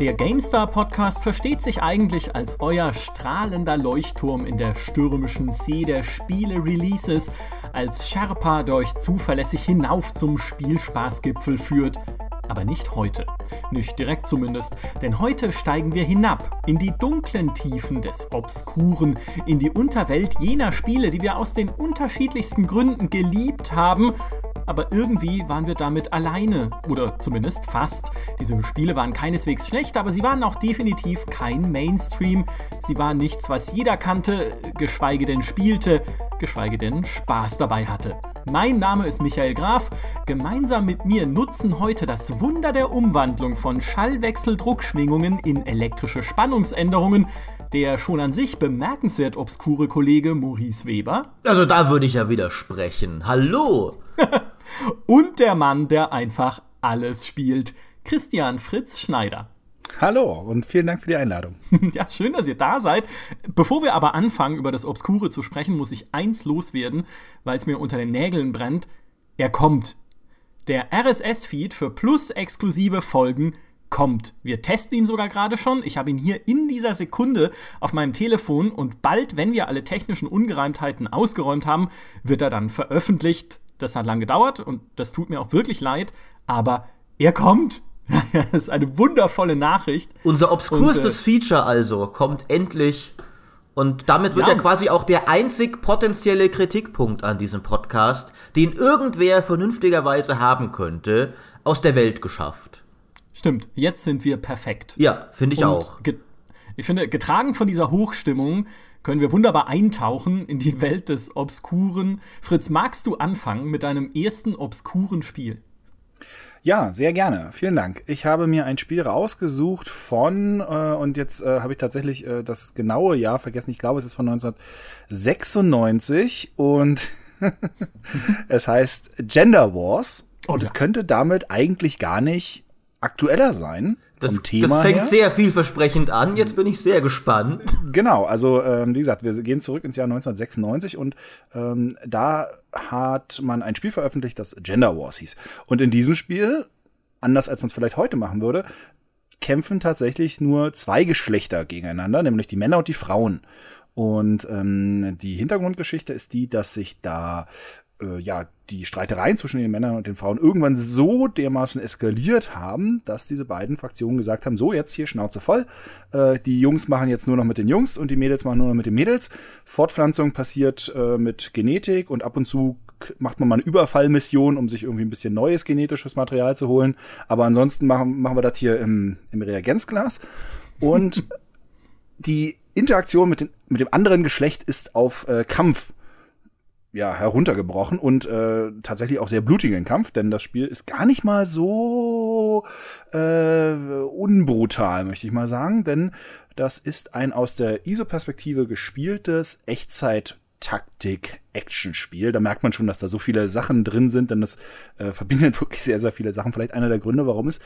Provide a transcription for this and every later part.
Der GameStar Podcast versteht sich eigentlich als euer strahlender Leuchtturm in der stürmischen See der Spiele-Releases, als Sherpa, der euch zuverlässig hinauf zum Spielspaßgipfel führt. Aber nicht heute. Nicht direkt zumindest, denn heute steigen wir hinab in die dunklen Tiefen des Obskuren, in die Unterwelt jener Spiele, die wir aus den unterschiedlichsten Gründen geliebt haben aber irgendwie waren wir damit alleine. Oder zumindest fast. Diese Spiele waren keineswegs schlecht, aber sie waren auch definitiv kein Mainstream. Sie waren nichts, was jeder kannte, geschweige denn spielte, geschweige denn Spaß dabei hatte. Mein Name ist Michael Graf. Gemeinsam mit mir nutzen heute das Wunder der Umwandlung von Schallwechseldruckschwingungen in elektrische Spannungsänderungen der schon an sich bemerkenswert obskure Kollege Maurice Weber. Also da würde ich ja widersprechen. Hallo! und der Mann, der einfach alles spielt, Christian Fritz Schneider. Hallo und vielen Dank für die Einladung. ja, schön, dass ihr da seid. Bevor wir aber anfangen, über das Obskure zu sprechen, muss ich eins loswerden, weil es mir unter den Nägeln brennt. Er kommt. Der RSS-Feed für plus-exklusive Folgen kommt. Wir testen ihn sogar gerade schon. Ich habe ihn hier in dieser Sekunde auf meinem Telefon und bald, wenn wir alle technischen Ungereimtheiten ausgeräumt haben, wird er dann veröffentlicht. Das hat lange gedauert und das tut mir auch wirklich leid, aber er kommt. das ist eine wundervolle Nachricht. Unser obskurstes und, äh, Feature also kommt endlich. Und damit wird ja. ja quasi auch der einzig potenzielle Kritikpunkt an diesem Podcast, den irgendwer vernünftigerweise haben könnte, aus der Welt geschafft. Stimmt, jetzt sind wir perfekt. Ja, finde ich und auch. Ich finde, getragen von dieser Hochstimmung können wir wunderbar eintauchen in die Welt des Obskuren. Fritz, magst du anfangen mit deinem ersten obskuren Spiel? Ja, sehr gerne. Vielen Dank. Ich habe mir ein Spiel rausgesucht von, äh, und jetzt äh, habe ich tatsächlich äh, das genaue Jahr vergessen. Ich glaube, es ist von 1996 und es heißt Gender Wars. Und oh, es könnte damit eigentlich gar nicht aktueller sein. Das, Thema das fängt her. sehr vielversprechend an. Jetzt bin ich sehr gespannt. Genau, also ähm, wie gesagt, wir gehen zurück ins Jahr 1996 und ähm, da hat man ein Spiel veröffentlicht, das Gender Wars hieß. Und in diesem Spiel, anders als man es vielleicht heute machen würde, kämpfen tatsächlich nur zwei Geschlechter gegeneinander, nämlich die Männer und die Frauen. Und ähm, die Hintergrundgeschichte ist die, dass sich da äh, ja, die Streitereien zwischen den Männern und den Frauen irgendwann so dermaßen eskaliert haben, dass diese beiden Fraktionen gesagt haben, so jetzt hier Schnauze voll, äh, die Jungs machen jetzt nur noch mit den Jungs und die Mädels machen nur noch mit den Mädels. Fortpflanzung passiert äh, mit Genetik und ab und zu macht man mal eine Überfallmission, um sich irgendwie ein bisschen neues genetisches Material zu holen. Aber ansonsten machen, machen wir das hier im, im Reagenzglas. Und die Interaktion mit, den, mit dem anderen Geschlecht ist auf äh, Kampf ja, heruntergebrochen und äh, tatsächlich auch sehr blutigen Kampf, denn das Spiel ist gar nicht mal so äh, unbrutal, möchte ich mal sagen, denn das ist ein aus der ISO-Perspektive gespieltes Echtzeit- Taktik-Action-Spiel. Da merkt man schon, dass da so viele Sachen drin sind, denn das äh, verbindet wirklich sehr, sehr viele Sachen. Vielleicht einer der Gründe, warum es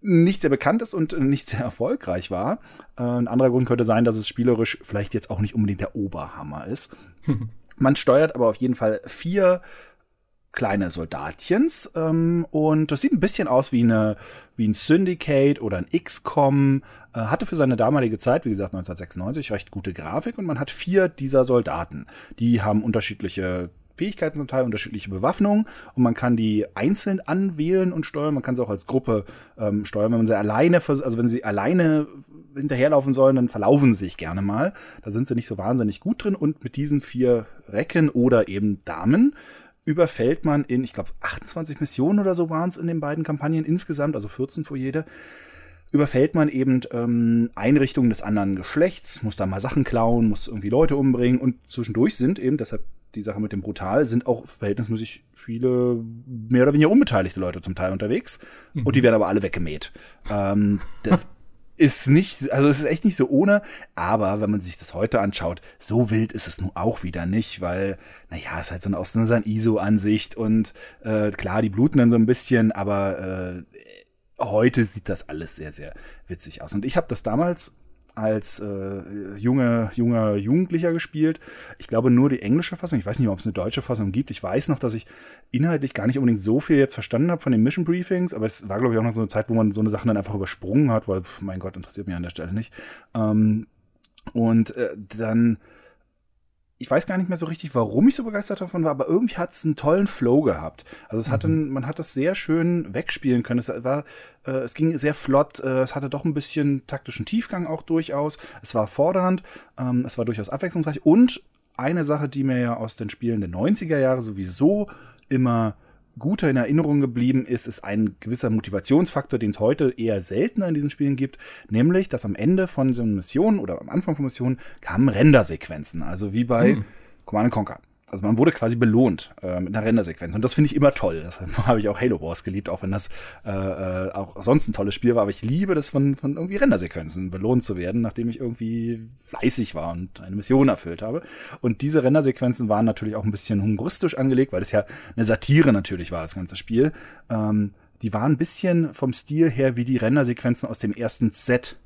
nicht sehr bekannt ist und nicht sehr erfolgreich war. Äh, ein anderer Grund könnte sein, dass es spielerisch vielleicht jetzt auch nicht unbedingt der Oberhammer ist. Man steuert aber auf jeden Fall vier kleine Soldatchens ähm, und das sieht ein bisschen aus wie eine wie ein Syndicate oder ein XCOM äh, hatte für seine damalige Zeit wie gesagt 1996 recht gute Grafik und man hat vier dieser Soldaten. Die haben unterschiedliche Fähigkeiten zum Teil, unterschiedliche Bewaffnungen und man kann die einzeln anwählen und steuern. Man kann sie auch als Gruppe ähm, steuern. Wenn man sie alleine, also wenn sie alleine hinterherlaufen sollen, dann verlaufen sie sich gerne mal. Da sind sie nicht so wahnsinnig gut drin und mit diesen vier Recken oder eben Damen überfällt man in, ich glaube, 28 Missionen oder so waren es in den beiden Kampagnen insgesamt, also 14 vor jede, überfällt man eben ähm, Einrichtungen des anderen Geschlechts, muss da mal Sachen klauen, muss irgendwie Leute umbringen und zwischendurch sind eben, deshalb die Sache mit dem Brutal, sind auch verhältnismäßig viele mehr oder weniger unbeteiligte Leute zum Teil unterwegs. Mhm. Und die werden aber alle weggemäht. Ähm, das ist nicht, also es ist echt nicht so ohne, aber wenn man sich das heute anschaut, so wild ist es nun auch wieder nicht, weil, naja, es ist halt so eine, aus so ISO-Ansicht und äh, klar, die bluten dann so ein bisschen, aber äh, heute sieht das alles sehr, sehr witzig aus. Und ich habe das damals als äh, junge, junger Jugendlicher gespielt. Ich glaube nur die englische Fassung. Ich weiß nicht, ob es eine deutsche Fassung gibt. Ich weiß noch, dass ich inhaltlich gar nicht unbedingt so viel jetzt verstanden habe von den Mission Briefings, aber es war, glaube ich, auch noch so eine Zeit, wo man so eine Sachen dann einfach übersprungen hat, weil, pf, mein Gott, interessiert mich an der Stelle nicht. Ähm, und äh, dann ich weiß gar nicht mehr so richtig, warum ich so begeistert davon war, aber irgendwie hat es einen tollen Flow gehabt. Also es hatte, mhm. man hat das sehr schön wegspielen können. Es war, äh, es ging sehr flott. Äh, es hatte doch ein bisschen taktischen Tiefgang auch durchaus. Es war fordernd. Ähm, es war durchaus abwechslungsreich. Und eine Sache, die mir ja aus den Spielen der 90er Jahre sowieso immer guter in Erinnerung geblieben ist, ist ein gewisser Motivationsfaktor, den es heute eher seltener in diesen Spielen gibt, nämlich, dass am Ende von so einer Mission oder am Anfang von Missionen kamen Rendersequenzen, also wie bei hm. Command Conquer. Also man wurde quasi belohnt äh, mit einer Rendersequenz. Und das finde ich immer toll. Deshalb habe ich auch Halo Wars geliebt, auch wenn das äh, äh, auch sonst ein tolles Spiel war. Aber ich liebe das von, von irgendwie Rendersequenzen belohnt zu werden, nachdem ich irgendwie fleißig war und eine Mission erfüllt habe. Und diese Rendersequenzen waren natürlich auch ein bisschen humoristisch angelegt, weil es ja eine Satire natürlich war, das ganze Spiel. Ähm, die waren ein bisschen vom Stil her wie die Rendersequenzen aus dem ersten Set,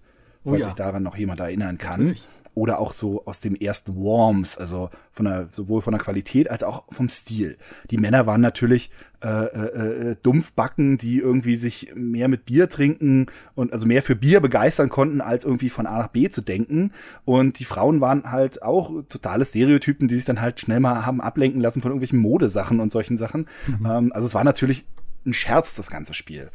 oh, falls ja. sich daran noch jemand erinnern kann. Natürlich oder auch so aus dem ersten Worms, also von der, sowohl von der Qualität als auch vom Stil. Die Männer waren natürlich äh, äh, äh, Dumpfbacken, die irgendwie sich mehr mit Bier trinken und also mehr für Bier begeistern konnten, als irgendwie von A nach B zu denken. Und die Frauen waren halt auch totale Stereotypen, die sich dann halt schnell mal haben ablenken lassen von irgendwelchen Modesachen und solchen Sachen. Mhm. Ähm, also es war natürlich ein Scherz, das ganze Spiel.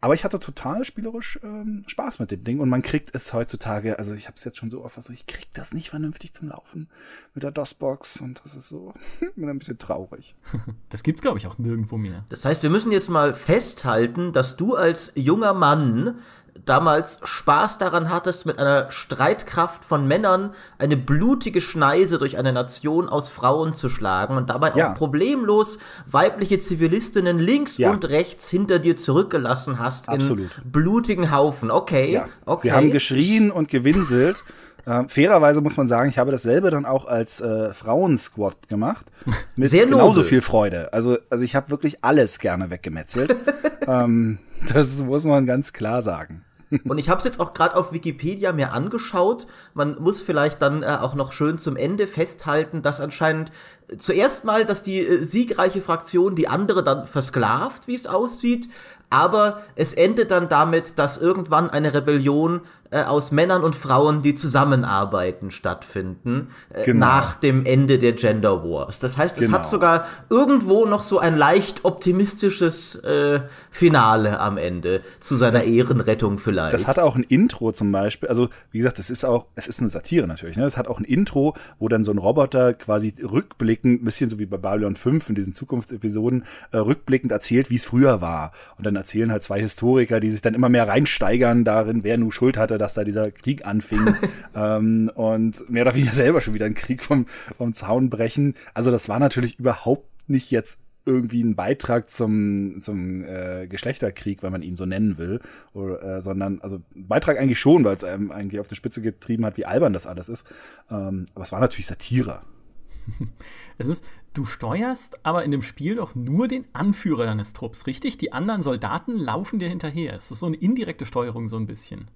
Aber ich hatte total spielerisch ähm, Spaß mit dem Ding und man kriegt es heutzutage, also ich habe es jetzt schon so oft, also ich krieg das nicht vernünftig zum Laufen mit der DOS-Box und das ist so bin ein bisschen traurig. Das gibt's glaube ich auch nirgendwo mehr. Das heißt, wir müssen jetzt mal festhalten, dass du als junger Mann damals Spaß daran hattest, mit einer Streitkraft von Männern eine blutige Schneise durch eine Nation aus Frauen zu schlagen und dabei ja. auch problemlos weibliche Zivilistinnen links ja. und rechts hinter dir zurückgelassen hast Absolut. in blutigen Haufen. Okay, ja. okay. Sie haben geschrien und gewinselt. Äh, fairerweise muss man sagen, ich habe dasselbe dann auch als äh, Frauensquad gemacht. Mit Sehr genauso viel Freude. Also, also ich habe wirklich alles gerne weggemetzelt. ähm, das muss man ganz klar sagen. Und ich habe es jetzt auch gerade auf Wikipedia mir angeschaut. Man muss vielleicht dann äh, auch noch schön zum Ende festhalten, dass anscheinend zuerst mal, dass die äh, siegreiche Fraktion die andere dann versklavt, wie es aussieht. Aber es endet dann damit, dass irgendwann eine Rebellion äh, aus Männern und Frauen, die zusammenarbeiten, stattfinden, äh, genau. nach dem Ende der Gender Wars. Das heißt, es genau. hat sogar irgendwo noch so ein leicht optimistisches äh, Finale am Ende zu seiner das, Ehrenrettung vielleicht. Das hat auch ein Intro zum Beispiel. Also, wie gesagt, es ist auch, es ist eine Satire natürlich. Ne? Es hat auch ein Intro, wo dann so ein Roboter quasi rückblickend, ein bisschen so wie bei Babylon 5 in diesen Zukunftsepisoden, äh, rückblickend erzählt, wie es früher war. Und dann erzählen halt zwei Historiker, die sich dann immer mehr reinsteigern darin, wer nun Schuld hatte, dass da dieser Krieg anfing ähm, und mehr oder weniger selber schon wieder einen Krieg vom, vom Zaun brechen. Also das war natürlich überhaupt nicht jetzt irgendwie ein Beitrag zum, zum äh, Geschlechterkrieg, wenn man ihn so nennen will, oder, äh, sondern, also Beitrag eigentlich schon, weil es einem eigentlich auf die Spitze getrieben hat, wie albern das alles ist. Ähm, aber es war natürlich Satire. Es ist, du steuerst aber in dem Spiel doch nur den Anführer deines Trupps, richtig? Die anderen Soldaten laufen dir hinterher. Es ist so eine indirekte Steuerung, so ein bisschen.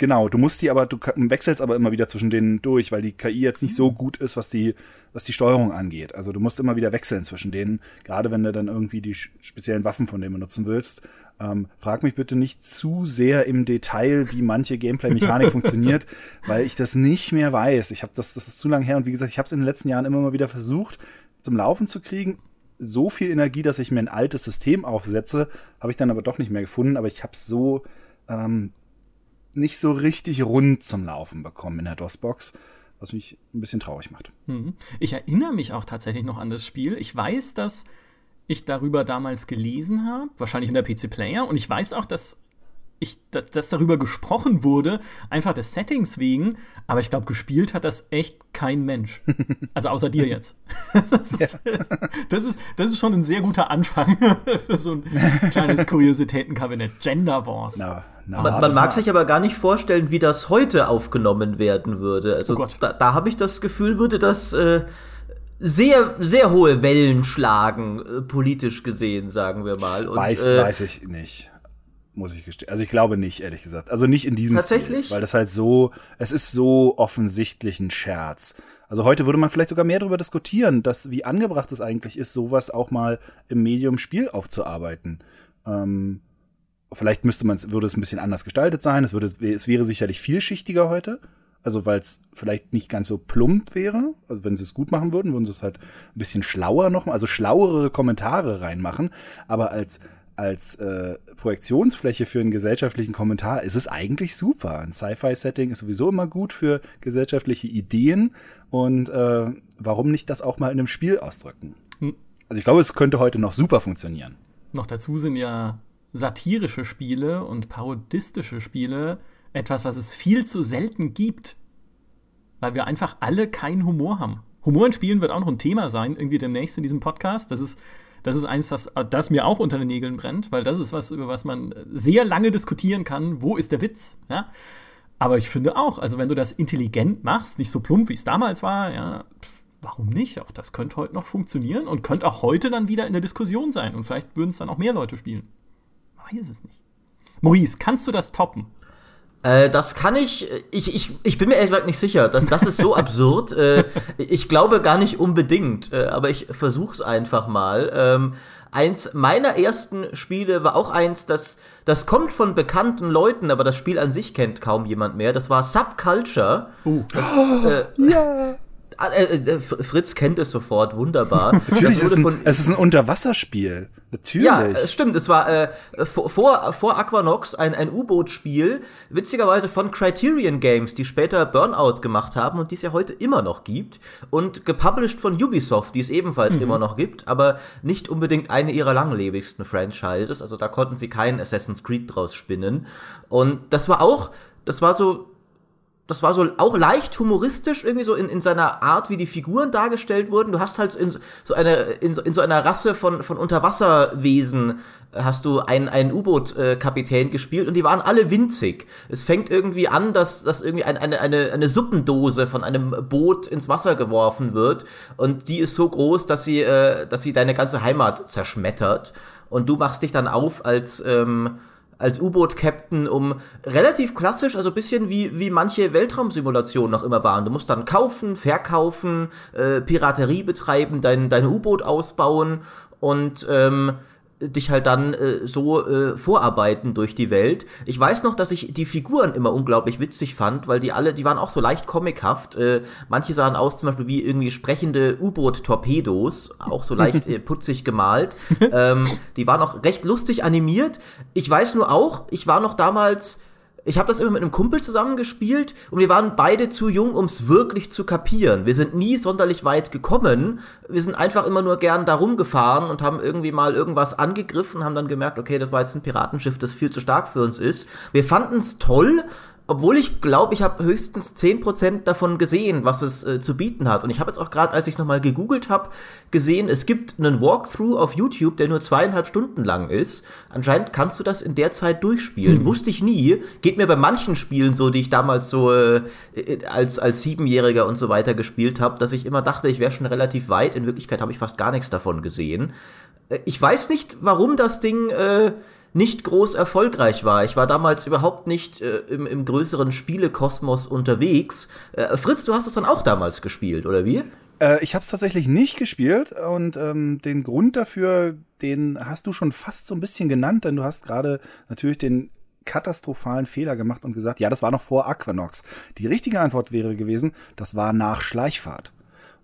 Genau, du musst die aber, du wechselst aber immer wieder zwischen denen durch, weil die KI jetzt nicht so gut ist, was die, was die Steuerung angeht. Also du musst immer wieder wechseln zwischen denen, gerade wenn du dann irgendwie die speziellen Waffen von denen benutzen willst. Ähm, frag mich bitte nicht zu sehr im Detail, wie manche Gameplay-Mechanik funktioniert, weil ich das nicht mehr weiß. Ich habe das, das ist zu lang her und wie gesagt, ich habe es in den letzten Jahren immer mal wieder versucht, zum Laufen zu kriegen. So viel Energie, dass ich mir ein altes System aufsetze, habe ich dann aber doch nicht mehr gefunden. Aber ich habe es so ähm, nicht so richtig rund zum Laufen bekommen in der DOS-Box, was mich ein bisschen traurig macht. Mhm. Ich erinnere mich auch tatsächlich noch an das Spiel. Ich weiß, dass ich darüber damals gelesen habe, wahrscheinlich in der PC Player, und ich weiß auch, dass ich, dass, dass, darüber gesprochen wurde, einfach des Settings wegen, aber ich glaube, gespielt hat das echt kein Mensch. Also außer dir jetzt. Das ist, ja. das ist, das ist schon ein sehr guter Anfang für so ein kleines Kuriositätenkabinett. Gender Wars. Na, na, man, man mag sich aber gar nicht vorstellen, wie das heute aufgenommen werden würde. Also oh da, da habe ich das Gefühl, würde das äh, sehr, sehr hohe Wellen schlagen, äh, politisch gesehen, sagen wir mal. Und, weiß, äh, weiß ich nicht muss ich gestehen. Also ich glaube nicht, ehrlich gesagt. Also nicht in diesem Tatsächlich? Stil, weil das halt so, es ist so offensichtlich ein Scherz. Also heute würde man vielleicht sogar mehr darüber diskutieren, dass wie angebracht es eigentlich ist, sowas auch mal im Medium Spiel aufzuarbeiten. Ähm, vielleicht müsste man würde es ein bisschen anders gestaltet sein. Es würde, es wäre sicherlich vielschichtiger heute. Also weil es vielleicht nicht ganz so plump wäre. Also wenn sie es gut machen würden, würden sie es halt ein bisschen schlauer noch, also schlauere Kommentare reinmachen. Aber als als äh, Projektionsfläche für einen gesellschaftlichen Kommentar ist es eigentlich super. Ein Sci-Fi-Setting ist sowieso immer gut für gesellschaftliche Ideen und äh, warum nicht das auch mal in einem Spiel ausdrücken? Hm. Also ich glaube, es könnte heute noch super funktionieren. Noch dazu sind ja satirische Spiele und parodistische Spiele etwas, was es viel zu selten gibt, weil wir einfach alle keinen Humor haben. Humor in Spielen wird auch noch ein Thema sein, irgendwie demnächst in diesem Podcast. Das ist das ist eins, das, das mir auch unter den Nägeln brennt, weil das ist was, über was man sehr lange diskutieren kann. Wo ist der Witz? Ja? Aber ich finde auch, also wenn du das intelligent machst, nicht so plump, wie es damals war, ja, warum nicht? Auch das könnte heute noch funktionieren und könnte auch heute dann wieder in der Diskussion sein. Und vielleicht würden es dann auch mehr Leute spielen. Weiß es nicht. Maurice, kannst du das toppen? Äh, das kann ich, ich, ich, ich bin mir ehrlich gesagt nicht sicher. Das, das ist so absurd. Äh, ich glaube gar nicht unbedingt, äh, aber ich versuch's einfach mal. Ähm, eins meiner ersten Spiele war auch eins, das, das kommt von bekannten Leuten, aber das Spiel an sich kennt kaum jemand mehr. Das war Subculture. Uh. Das, äh, ja. Ah, äh, äh, Fritz kennt es sofort, wunderbar. Natürlich, ist ein, es ist ein Unterwasserspiel. Natürlich. Ja, es stimmt. Es war äh, vor, vor Aquanox ein, ein U-Boot-Spiel, witzigerweise von Criterion Games, die später Burnout gemacht haben und die es ja heute immer noch gibt. Und gepublished von Ubisoft, die es ebenfalls mhm. immer noch gibt, aber nicht unbedingt eine ihrer langlebigsten Franchises. Also da konnten sie keinen Assassin's Creed draus spinnen. Und das war auch, das war so das war so auch leicht humoristisch, irgendwie so in, in seiner Art, wie die Figuren dargestellt wurden. Du hast halt in so, eine, in, so, in so einer Rasse von, von Unterwasserwesen äh, hast du einen, einen U-Boot-Kapitän gespielt und die waren alle winzig. Es fängt irgendwie an, dass, dass irgendwie ein, eine, eine, eine Suppendose von einem Boot ins Wasser geworfen wird und die ist so groß, dass sie, äh, dass sie deine ganze Heimat zerschmettert. Und du machst dich dann auf als, ähm, als U-Boot-Captain, um relativ klassisch, also bisschen wie, wie manche Weltraumsimulationen noch immer waren. Du musst dann kaufen, verkaufen, äh, Piraterie betreiben, dein, dein U-Boot ausbauen und ähm, dich halt dann äh, so äh, vorarbeiten durch die Welt. Ich weiß noch, dass ich die Figuren immer unglaublich witzig fand, weil die alle, die waren auch so leicht comichaft. Äh, manche sahen aus zum Beispiel wie irgendwie sprechende U-Boot-Torpedos, auch so leicht äh, putzig gemalt. ähm, die waren auch recht lustig animiert. Ich weiß nur auch, ich war noch damals ich habe das immer mit einem Kumpel zusammengespielt und wir waren beide zu jung, um es wirklich zu kapieren. Wir sind nie sonderlich weit gekommen. Wir sind einfach immer nur gern da rumgefahren und haben irgendwie mal irgendwas angegriffen, haben dann gemerkt, okay, das war jetzt ein Piratenschiff, das viel zu stark für uns ist. Wir fanden es toll, obwohl ich glaube, ich habe höchstens 10% davon gesehen, was es äh, zu bieten hat. Und ich habe jetzt auch gerade, als ich es nochmal gegoogelt habe, gesehen, es gibt einen Walkthrough auf YouTube, der nur zweieinhalb Stunden lang ist. Anscheinend kannst du das in der Zeit durchspielen. Hm. Wusste ich nie. Geht mir bei manchen Spielen so, die ich damals so äh, als, als Siebenjähriger und so weiter gespielt habe, dass ich immer dachte, ich wäre schon relativ weit. In Wirklichkeit habe ich fast gar nichts davon gesehen. Äh, ich weiß nicht, warum das Ding äh, nicht groß erfolgreich war. Ich war damals überhaupt nicht äh, im, im größeren Spielekosmos unterwegs. Äh, Fritz, du hast es dann auch damals gespielt, oder wie? Äh, ich habe es tatsächlich nicht gespielt und ähm, den Grund dafür, den hast du schon fast so ein bisschen genannt, denn du hast gerade natürlich den katastrophalen Fehler gemacht und gesagt, ja, das war noch vor Aquanox. Die richtige Antwort wäre gewesen, das war nach Schleichfahrt.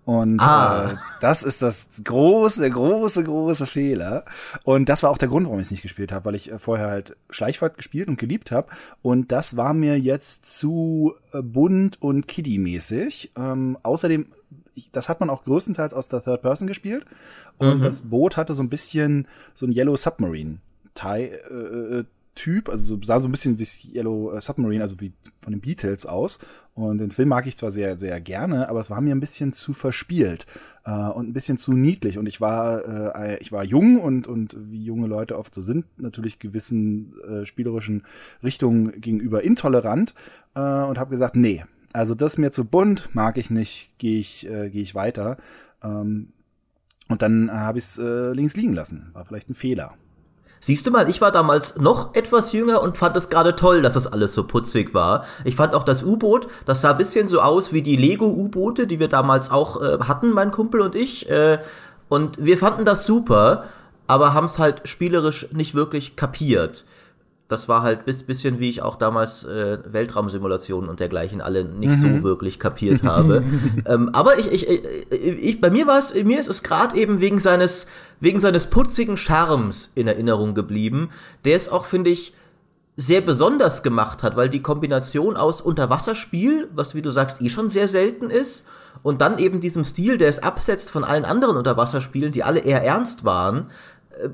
Und ah. äh, das ist das große, große, große Fehler. Und das war auch der Grund, warum ich es nicht gespielt habe, weil ich äh, vorher halt Schleichfahrt gespielt und geliebt habe. Und das war mir jetzt zu äh, bunt und kiddie-mäßig. Ähm, außerdem, ich, das hat man auch größtenteils aus der Third Person gespielt. Und mhm. das Boot hatte so ein bisschen so ein Yellow Submarine. Teil, äh, Typ, also sah so ein bisschen wie Yellow äh, Submarine, also wie von den Beatles aus. Und den Film mag ich zwar sehr, sehr gerne, aber es war mir ein bisschen zu verspielt äh, und ein bisschen zu niedlich. Und ich war, äh, ich war jung und, und wie junge Leute oft so sind, natürlich gewissen äh, spielerischen Richtungen gegenüber intolerant äh, und habe gesagt, nee, also das ist mir zu bunt, mag ich nicht, gehe ich, äh, geh ich weiter. Ähm, und dann habe ich es äh, links liegen lassen. War vielleicht ein Fehler. Siehst du mal, ich war damals noch etwas jünger und fand es gerade toll, dass das alles so putzig war. Ich fand auch das U-Boot, das sah ein bisschen so aus wie die Lego-U-Boote, die wir damals auch äh, hatten, mein Kumpel und ich. Äh, und wir fanden das super, aber haben es halt spielerisch nicht wirklich kapiert das war halt bis bisschen wie ich auch damals äh, Weltraumsimulationen und dergleichen alle nicht mhm. so wirklich kapiert habe. ähm, aber ich, ich, ich, ich, bei mir war es, mir ist es gerade eben wegen seines, wegen seines putzigen Charmes in Erinnerung geblieben, der es auch, finde ich, sehr besonders gemacht hat, weil die Kombination aus Unterwasserspiel, was wie du sagst, eh schon sehr selten ist, und dann eben diesem Stil, der es absetzt von allen anderen Unterwasserspielen, die alle eher ernst waren,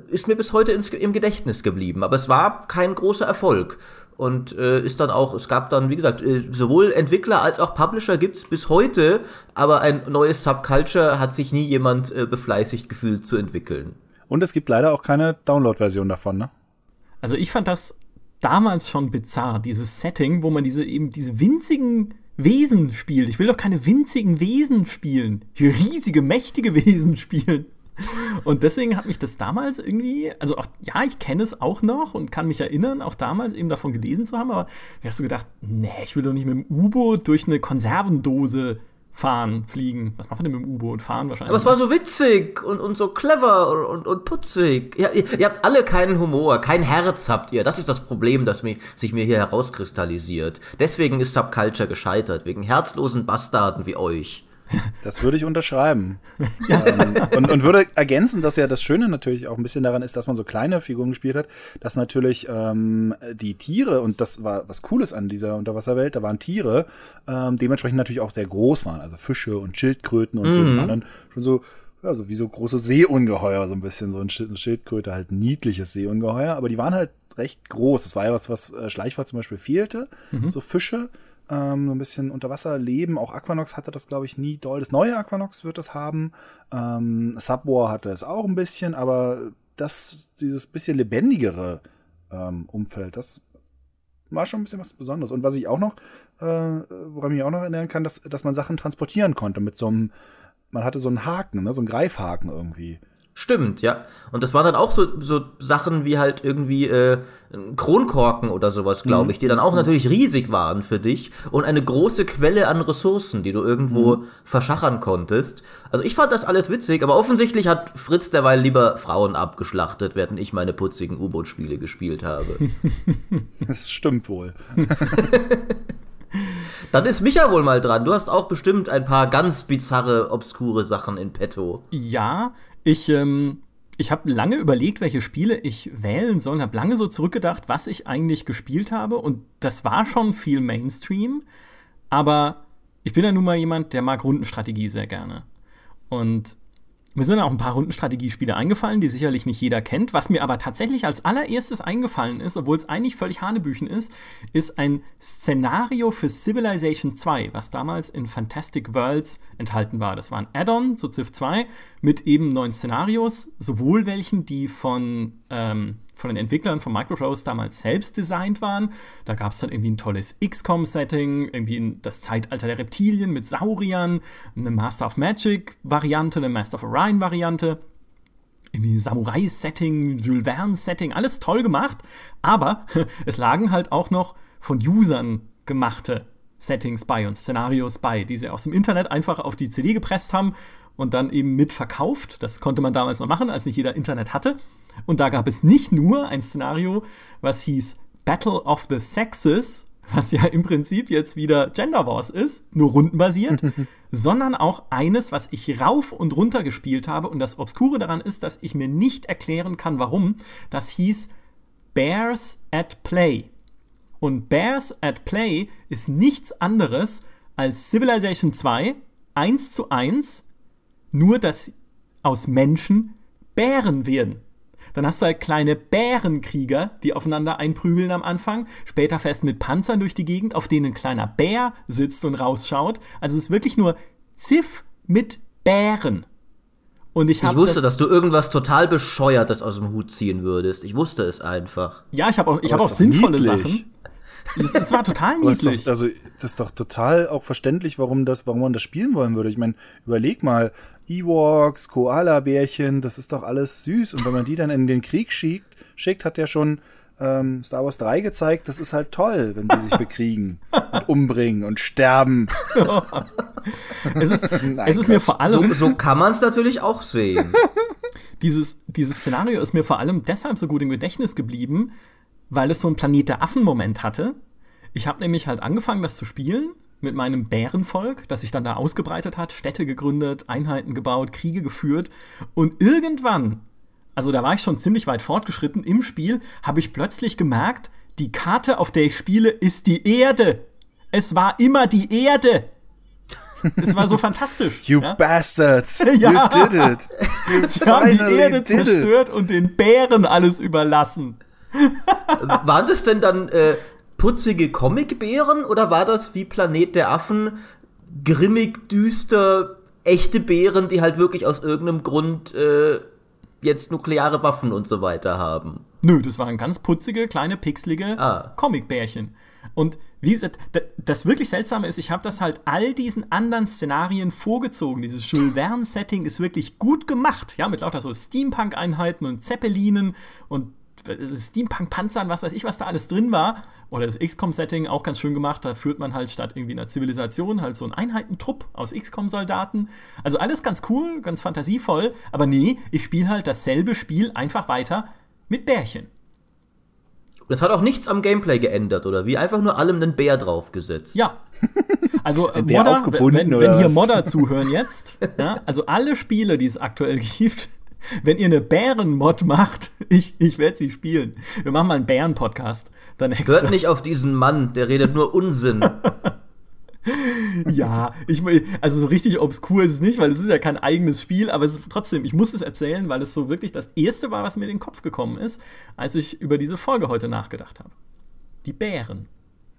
ist mir bis heute ins, im Gedächtnis geblieben. Aber es war kein großer Erfolg. Und äh, ist dann auch, es gab dann, wie gesagt, äh, sowohl Entwickler als auch Publisher gibt es bis heute, aber ein neues Subculture hat sich nie jemand äh, befleißigt gefühlt zu entwickeln. Und es gibt leider auch keine Download-Version davon, ne? Also ich fand das damals schon bizarr, dieses Setting, wo man diese eben diese winzigen Wesen spielt. Ich will doch keine winzigen Wesen spielen. Ich will riesige, mächtige Wesen spielen. Und deswegen hat mich das damals irgendwie, also auch, ja, ich kenne es auch noch und kann mich erinnern, auch damals eben davon gelesen zu haben, aber wie hast du gedacht, nee, ich will doch nicht mit dem U-Boot durch eine Konservendose fahren, fliegen. Was macht man denn mit dem U-Boot? Fahren wahrscheinlich. Aber es war so witzig und, und so clever und, und putzig. Ja, ihr, ihr, habt alle keinen Humor, kein Herz habt ihr. Das ist das Problem, das mich, sich mir hier herauskristallisiert. Deswegen ist Subculture gescheitert, wegen herzlosen Bastarden wie euch. Das würde ich unterschreiben. ähm, und, und, würde ergänzen, dass ja das Schöne natürlich auch ein bisschen daran ist, dass man so kleine Figuren gespielt hat, dass natürlich ähm, die Tiere, und das war was Cooles an dieser Unterwasserwelt, da waren Tiere, ähm, dementsprechend natürlich auch sehr groß waren, also Fische und Schildkröten und mhm. so, die waren dann schon so, ja, so wie so große Seeungeheuer, so ein bisschen, so ein Schildkröte, halt niedliches Seeungeheuer, aber die waren halt recht groß. Das war ja was, was äh, Schleichfahrt zum Beispiel fehlte, mhm. so Fische ähm, so ein bisschen unter Wasser leben. Auch Aquanox hatte das, glaube ich, nie doll. Das neue Aquanox wird das haben. Ähm, Subwar hatte es auch ein bisschen, aber das, dieses bisschen lebendigere ähm, Umfeld, das war schon ein bisschen was Besonderes. Und was ich auch noch, äh, woran ich mich auch noch erinnern kann, dass, dass man Sachen transportieren konnte mit so einem, man hatte so einen Haken, ne, so einen Greifhaken irgendwie. Stimmt, ja. Und das waren dann auch so, so Sachen wie halt irgendwie äh, Kronkorken oder sowas, glaube mhm. ich, die dann auch natürlich riesig waren für dich und eine große Quelle an Ressourcen, die du irgendwo mhm. verschachern konntest. Also ich fand das alles witzig, aber offensichtlich hat Fritz derweil lieber Frauen abgeschlachtet, während ich meine putzigen U-Boot-Spiele gespielt habe. das stimmt wohl. Dann ist Micha wohl mal dran. Du hast auch bestimmt ein paar ganz bizarre, obskure Sachen in petto. Ja, ich, ähm, ich habe lange überlegt, welche Spiele ich wählen soll, habe lange so zurückgedacht, was ich eigentlich gespielt habe. Und das war schon viel Mainstream. Aber ich bin ja nun mal jemand, der mag Rundenstrategie sehr gerne. Und mir sind auch ein paar Rundenstrategiespiele eingefallen, die sicherlich nicht jeder kennt. Was mir aber tatsächlich als allererstes eingefallen ist, obwohl es eigentlich völlig Hanebüchen ist, ist ein Szenario für Civilization 2, was damals in Fantastic Worlds enthalten war. Das war ein Add-on zu Civ 2 mit eben neuen Szenarios, sowohl welchen, die von ähm, von den Entwicklern von Microprose damals selbst designt waren. Da gab es dann irgendwie ein tolles XCOM-Setting, irgendwie das Zeitalter der Reptilien mit Sauriern, eine Master of Magic-Variante, eine Master of Orion-Variante irgendwie Samurai-Setting, Jules Verne-Setting, alles toll gemacht, aber es lagen halt auch noch von Usern gemachte Settings bei und Szenarios bei, die sie aus dem Internet einfach auf die CD gepresst haben und dann eben mitverkauft. Das konnte man damals noch machen, als nicht jeder Internet hatte. Und da gab es nicht nur ein Szenario, was hieß Battle of the Sexes, was ja im Prinzip jetzt wieder Gender Wars ist, nur rundenbasiert, sondern auch eines, was ich rauf und runter gespielt habe. Und das Obskure daran ist, dass ich mir nicht erklären kann, warum. Das hieß Bears at Play. Und Bears at Play ist nichts anderes als Civilization 2 1 zu 1, nur dass aus Menschen Bären werden. Dann hast du halt kleine Bärenkrieger, die aufeinander einprügeln am Anfang. Später fährst du mit Panzern durch die Gegend, auf denen ein kleiner Bär sitzt und rausschaut. Also es ist wirklich nur Ziff mit Bären. Und ich, ich wusste, das dass du irgendwas total Bescheuertes aus dem Hut ziehen würdest. Ich wusste es einfach. Ja, ich habe auch, ich hab auch sinnvolle niedlich. Sachen. Es, es, war total niedlich. Doch, also, das ist doch total auch verständlich, warum, das, warum man das spielen wollen würde. Ich meine, überleg mal, Ewoks, Koala-Bärchen, das ist doch alles süß. Und wenn man die dann in den Krieg schickt, schickt, hat ja schon ähm, Star Wars 3 gezeigt, das ist halt toll, wenn sie sich bekriegen und umbringen und sterben. es ist, Nein, es ist mir vor allem. So, so kann man es natürlich auch sehen. dieses, dieses Szenario ist mir vor allem deshalb so gut im Gedächtnis geblieben, weil es so einen Planet der Affen-Moment hatte. Ich habe nämlich halt angefangen, das zu spielen mit meinem Bärenvolk, das sich dann da ausgebreitet hat, Städte gegründet, Einheiten gebaut, Kriege geführt. Und irgendwann also da war ich schon ziemlich weit fortgeschritten im Spiel, habe ich plötzlich gemerkt, die Karte, auf der ich spiele, ist die Erde. Es war immer die Erde. Es war so fantastisch. You ja? bastards! ja. You did it! You Sie haben die Erde zerstört it. und den Bären alles überlassen. Waren das denn dann äh, putzige Comicbären oder war das wie Planet der Affen grimmig, düster, echte Bären, die halt wirklich aus irgendeinem Grund äh, jetzt nukleare Waffen und so weiter haben. Nö, das waren ganz putzige, kleine, pixelige ah. Comicbärchen. Und wie gesagt, das wirklich Seltsame ist, ich habe das halt all diesen anderen Szenarien vorgezogen. Dieses Jules Verne-Setting ist wirklich gut gemacht, ja, mit lauter so Steampunk-Einheiten und Zeppelinen und Steampunk-Panzern, was weiß ich, was da alles drin war. Oder das XCOM-Setting auch ganz schön gemacht. Da führt man halt statt irgendwie einer Zivilisation halt so einen Einheitentrupp aus XCOM-Soldaten. Also alles ganz cool, ganz fantasievoll. Aber nee, ich spiele halt dasselbe Spiel einfach weiter mit Bärchen. Das hat auch nichts am Gameplay geändert, oder wie? Einfach nur allem einen Bär draufgesetzt. Ja. Also Modder, wenn, wenn hier Modder zuhören jetzt, ja, also alle Spiele, die es aktuell gibt, wenn ihr eine Bären-Mod macht, ich, ich werde sie spielen. Wir machen mal einen Bären-Podcast. Dann extra. Hört nicht auf diesen Mann, der redet nur Unsinn. ja, ich also so richtig obskur ist es nicht, weil es ist ja kein eigenes Spiel, aber es ist trotzdem, ich muss es erzählen, weil es so wirklich das erste war, was mir in den Kopf gekommen ist, als ich über diese Folge heute nachgedacht habe. Die Bären.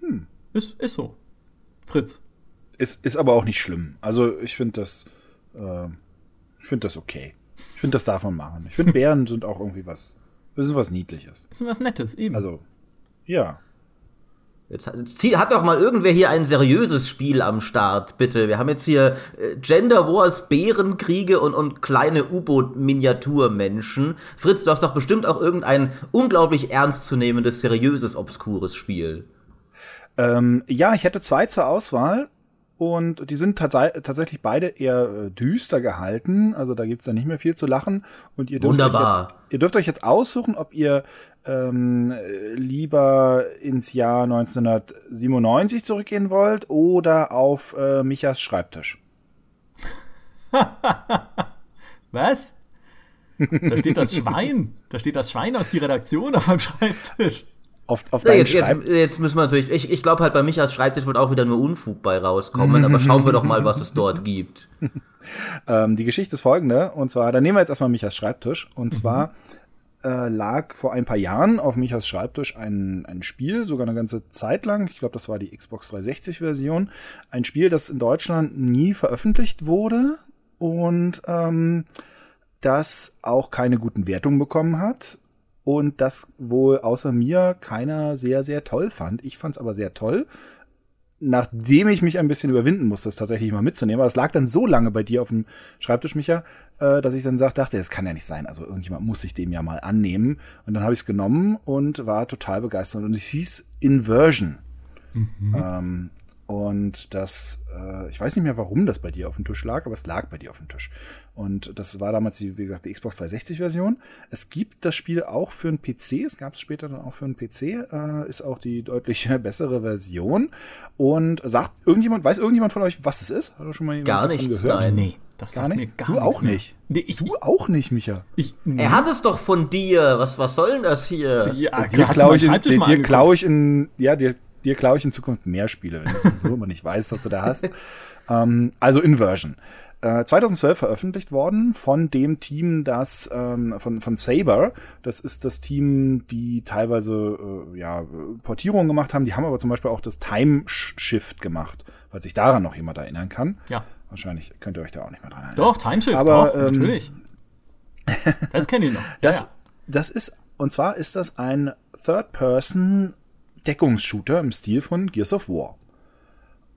Hm. Ist, ist so. Fritz. Ist, ist aber auch nicht schlimm. Also ich finde das, äh, ich finde das okay. Ich finde, das darf man machen. Ich finde, Bären sind auch irgendwie was, das ist was Niedliches. Das ist was Nettes, eben. Also, ja. Jetzt, jetzt hat doch mal irgendwer hier ein seriöses Spiel am Start, bitte. Wir haben jetzt hier äh, Gender Wars, Bärenkriege und, und kleine U-Boot-Miniaturmenschen. Fritz, du hast doch bestimmt auch irgendein unglaublich ernstzunehmendes, seriöses, obskures Spiel. Ähm, ja, ich hätte zwei zur Auswahl. Und die sind tats tatsächlich beide eher äh, düster gehalten. Also da gibt's dann nicht mehr viel zu lachen. Und ihr dürft, Wunderbar. Euch, jetzt, ihr dürft euch jetzt aussuchen, ob ihr ähm, lieber ins Jahr 1997 zurückgehen wollt oder auf äh, Michas Schreibtisch. Was? Da steht das Schwein. Da steht das Schwein aus die Redaktion auf meinem Schreibtisch auf, auf ja, jetzt, jetzt, jetzt, müssen wir natürlich, ich, ich glaube halt bei Michas Schreibtisch wird auch wieder nur Unfug bei rauskommen, aber schauen wir doch mal, was es dort gibt. ähm, die Geschichte ist folgende, und zwar, da nehmen wir jetzt erstmal Michas Schreibtisch, und mhm. zwar äh, lag vor ein paar Jahren auf Michas Schreibtisch ein, ein Spiel, sogar eine ganze Zeit lang, ich glaube, das war die Xbox 360-Version, ein Spiel, das in Deutschland nie veröffentlicht wurde und ähm, das auch keine guten Wertungen bekommen hat und das wohl außer mir keiner sehr, sehr toll fand. Ich fand es aber sehr toll. Nachdem ich mich ein bisschen überwinden musste, das tatsächlich mal mitzunehmen, aber es lag dann so lange bei dir auf dem Schreibtisch, Micha, äh, dass ich dann sag, dachte, das kann ja nicht sein. Also irgendjemand muss sich dem ja mal annehmen. Und dann habe ich es genommen und war total begeistert. Und es hieß Inversion. Mhm. Ähm, und das, äh, ich weiß nicht mehr, warum das bei dir auf dem Tisch lag, aber es lag bei dir auf dem Tisch. Und das war damals, die, wie gesagt, die Xbox 360-Version. Es gibt das Spiel auch für einen PC. Es gab es später dann auch für einen PC. Äh, ist auch die deutlich bessere Version. Und sagt irgendjemand, weiß irgendjemand von euch, was es ist? Hat schon mal jemand gar nichts, gehört? Nein. Nee. Das gar nichts. Gar du auch mehr. nicht. Nee, ich, du auch nicht, Micha. Ich, nee. Er hat es doch von dir. Was, was soll denn das hier? Ja, dir klaue ich, in, dir, dir klau ich in, ja, dir dir klaue ich in Zukunft mehr Spiele, wenn du sowieso immer nicht weißt, was du da hast. ähm, also Inversion. Äh, 2012 veröffentlicht worden von dem Team, das ähm, von, von Saber. Das ist das Team, die teilweise äh, ja, Portierungen gemacht haben. Die haben aber zum Beispiel auch das Time Shift gemacht, weil sich daran noch jemand erinnern kann. Ja. Wahrscheinlich könnt ihr euch da auch nicht mehr dran erinnern. Doch, Time Shift, aber, doch, ähm, natürlich. Das kenne ich noch. Das, ja. das ist, und zwar ist das ein Third-Person Deckungsshooter im Stil von Gears of War.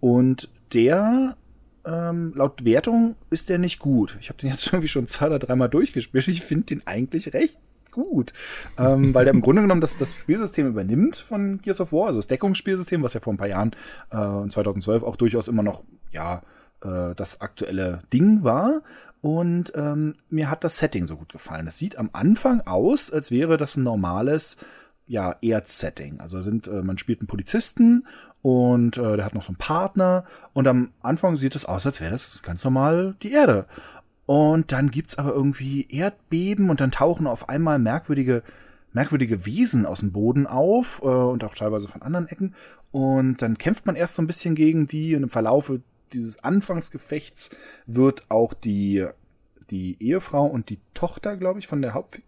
Und der, ähm, laut Wertung, ist der nicht gut. Ich habe den jetzt irgendwie schon zwei oder dreimal durchgespielt. Ich finde den eigentlich recht gut, ähm, weil der im Grunde genommen das, das Spielsystem übernimmt von Gears of War, also das Deckungsspielsystem, was ja vor ein paar Jahren, äh, 2012 auch durchaus immer noch, ja, äh, das aktuelle Ding war. Und ähm, mir hat das Setting so gut gefallen. Es sieht am Anfang aus, als wäre das ein normales ja, Erd-Setting. Also sind, äh, man spielt einen Polizisten und äh, der hat noch so einen Partner und am Anfang sieht es aus, als wäre das ganz normal die Erde. Und dann gibt's aber irgendwie Erdbeben und dann tauchen auf einmal merkwürdige merkwürdige Wesen aus dem Boden auf äh, und auch teilweise von anderen Ecken. Und dann kämpft man erst so ein bisschen gegen die und im Verlaufe dieses Anfangsgefechts wird auch die, die Ehefrau und die Tochter, glaube ich, von der Haupt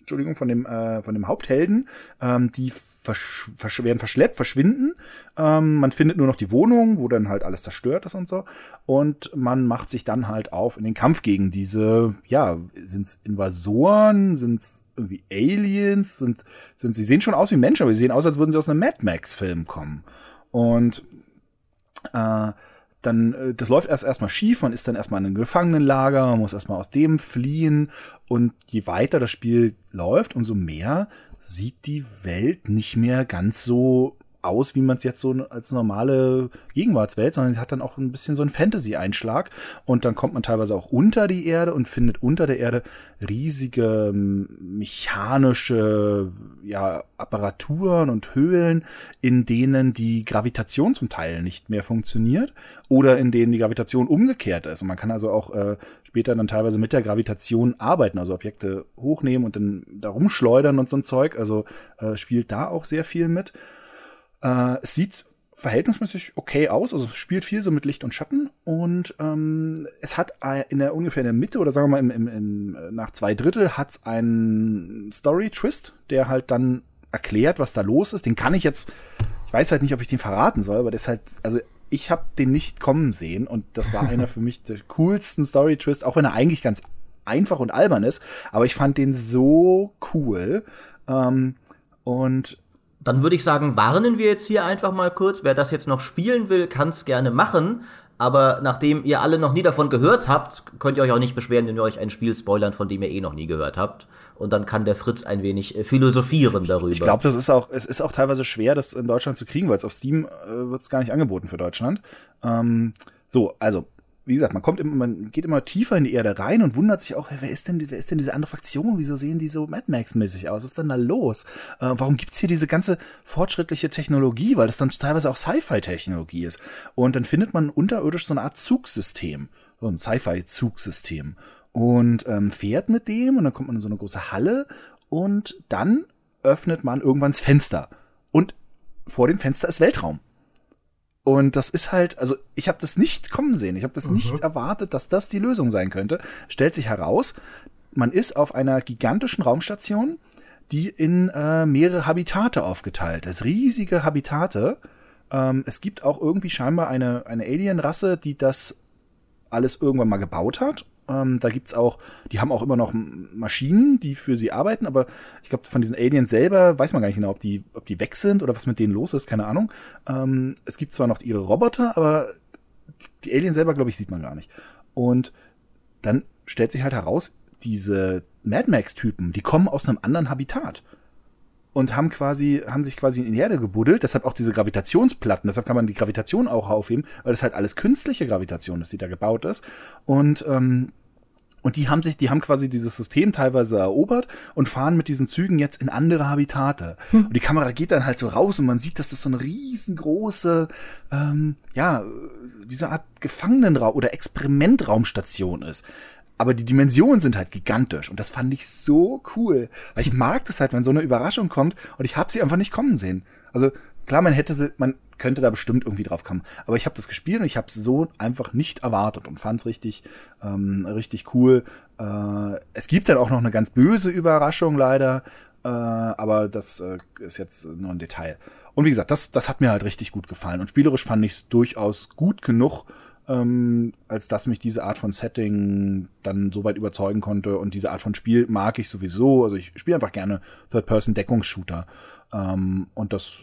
Entschuldigung, von dem, äh, von dem Haupthelden, ähm, die versch versch werden verschleppt, verschwinden. Ähm, man findet nur noch die Wohnung, wo dann halt alles zerstört ist und so. Und man macht sich dann halt auf in den Kampf gegen diese, ja, sind es Invasoren, sind es irgendwie Aliens, sind, sind, sie sehen schon aus wie Menschen, aber sie sehen aus, als würden sie aus einem Mad Max-Film kommen. Und äh, dann, äh, das läuft erst erstmal schief, man ist dann erstmal in einem Gefangenenlager, man muss erstmal aus dem fliehen und je weiter das Spiel läuft, umso mehr sieht die Welt nicht mehr ganz so aus, wie man es jetzt so als normale Gegenwartswelt, sondern sie hat dann auch ein bisschen so einen Fantasy-Einschlag. Und dann kommt man teilweise auch unter die Erde und findet unter der Erde riesige mechanische ja, Apparaturen und Höhlen, in denen die Gravitation zum Teil nicht mehr funktioniert oder in denen die Gravitation umgekehrt ist. Und man kann also auch äh, später dann teilweise mit der Gravitation arbeiten, also Objekte hochnehmen und dann da rumschleudern und so ein Zeug. Also äh, spielt da auch sehr viel mit. Äh, es sieht verhältnismäßig okay aus, also spielt viel so mit Licht und Schatten. Und ähm, es hat in der ungefähr in der Mitte oder sagen wir mal im, im, im, nach zwei Drittel hat es einen Story-Twist, der halt dann erklärt, was da los ist. Den kann ich jetzt, ich weiß halt nicht, ob ich den verraten soll, aber das halt, also ich habe den nicht kommen sehen. Und das war einer für mich der coolsten Story-Twist, auch wenn er eigentlich ganz einfach und albern ist, aber ich fand den so cool. Ähm, und dann würde ich sagen, warnen wir jetzt hier einfach mal kurz. Wer das jetzt noch spielen will, kann es gerne machen. Aber nachdem ihr alle noch nie davon gehört habt, könnt ihr euch auch nicht beschweren, wenn wir euch ein Spiel spoilern, von dem ihr eh noch nie gehört habt. Und dann kann der Fritz ein wenig äh, philosophieren darüber. Ich glaube, das ist auch, es ist auch teilweise schwer, das in Deutschland zu kriegen, weil es auf Steam äh, wird es gar nicht angeboten für Deutschland. Ähm, so, also wie gesagt, man kommt immer, man geht immer tiefer in die Erde rein und wundert sich auch, wer ist denn, wer ist denn diese andere Fraktion? Wieso sehen die so Mad Max-mäßig aus? Was ist denn da los? Äh, warum gibt's hier diese ganze fortschrittliche Technologie? Weil das dann teilweise auch Sci-Fi-Technologie ist. Und dann findet man unterirdisch so eine Art Zugsystem, so ein Sci-Fi-Zugsystem. Und ähm, fährt mit dem und dann kommt man in so eine große Halle und dann öffnet man irgendwann das Fenster. Und vor dem Fenster ist Weltraum. Und das ist halt, also ich habe das nicht kommen sehen. Ich habe das mhm. nicht erwartet, dass das die Lösung sein könnte. Stellt sich heraus, man ist auf einer gigantischen Raumstation, die in äh, mehrere Habitate aufgeteilt ist. Riesige Habitate. Ähm, es gibt auch irgendwie scheinbar eine, eine Alien-Rasse, die das alles irgendwann mal gebaut hat ähm, da gibt's auch, die haben auch immer noch Maschinen, die für sie arbeiten, aber ich glaube, von diesen Aliens selber weiß man gar nicht genau, ob die, ob die weg sind oder was mit denen los ist, keine Ahnung. Ähm, es gibt zwar noch ihre Roboter, aber die Aliens selber, glaube ich, sieht man gar nicht. Und dann stellt sich halt heraus, diese Mad Max-Typen, die kommen aus einem anderen Habitat und haben quasi, haben sich quasi in die Erde gebuddelt. Deshalb auch diese Gravitationsplatten. Deshalb kann man die Gravitation auch aufheben, weil das halt alles künstliche Gravitation ist, die da gebaut ist. Und ähm, und die haben sich, die haben quasi dieses System teilweise erobert und fahren mit diesen Zügen jetzt in andere Habitate. Hm. Und die Kamera geht dann halt so raus und man sieht, dass das so eine riesengroße, ähm, ja, wie so eine Art Gefangenenraum oder Experimentraumstation ist aber die Dimensionen sind halt gigantisch und das fand ich so cool, weil ich mag das halt, wenn so eine Überraschung kommt und ich habe sie einfach nicht kommen sehen. Also klar, man hätte sie, man könnte da bestimmt irgendwie drauf kommen, aber ich habe das gespielt und ich habe es so einfach nicht erwartet und fand es richtig, ähm, richtig cool. Äh, es gibt dann auch noch eine ganz böse Überraschung leider, äh, aber das äh, ist jetzt nur ein Detail. Und wie gesagt, das, das hat mir halt richtig gut gefallen und spielerisch fand ich es durchaus gut genug ähm, als dass mich diese Art von Setting dann so weit überzeugen konnte. Und diese Art von Spiel mag ich sowieso. Also ich spiele einfach gerne Third-Person-Deckungsshooter. Ähm, und das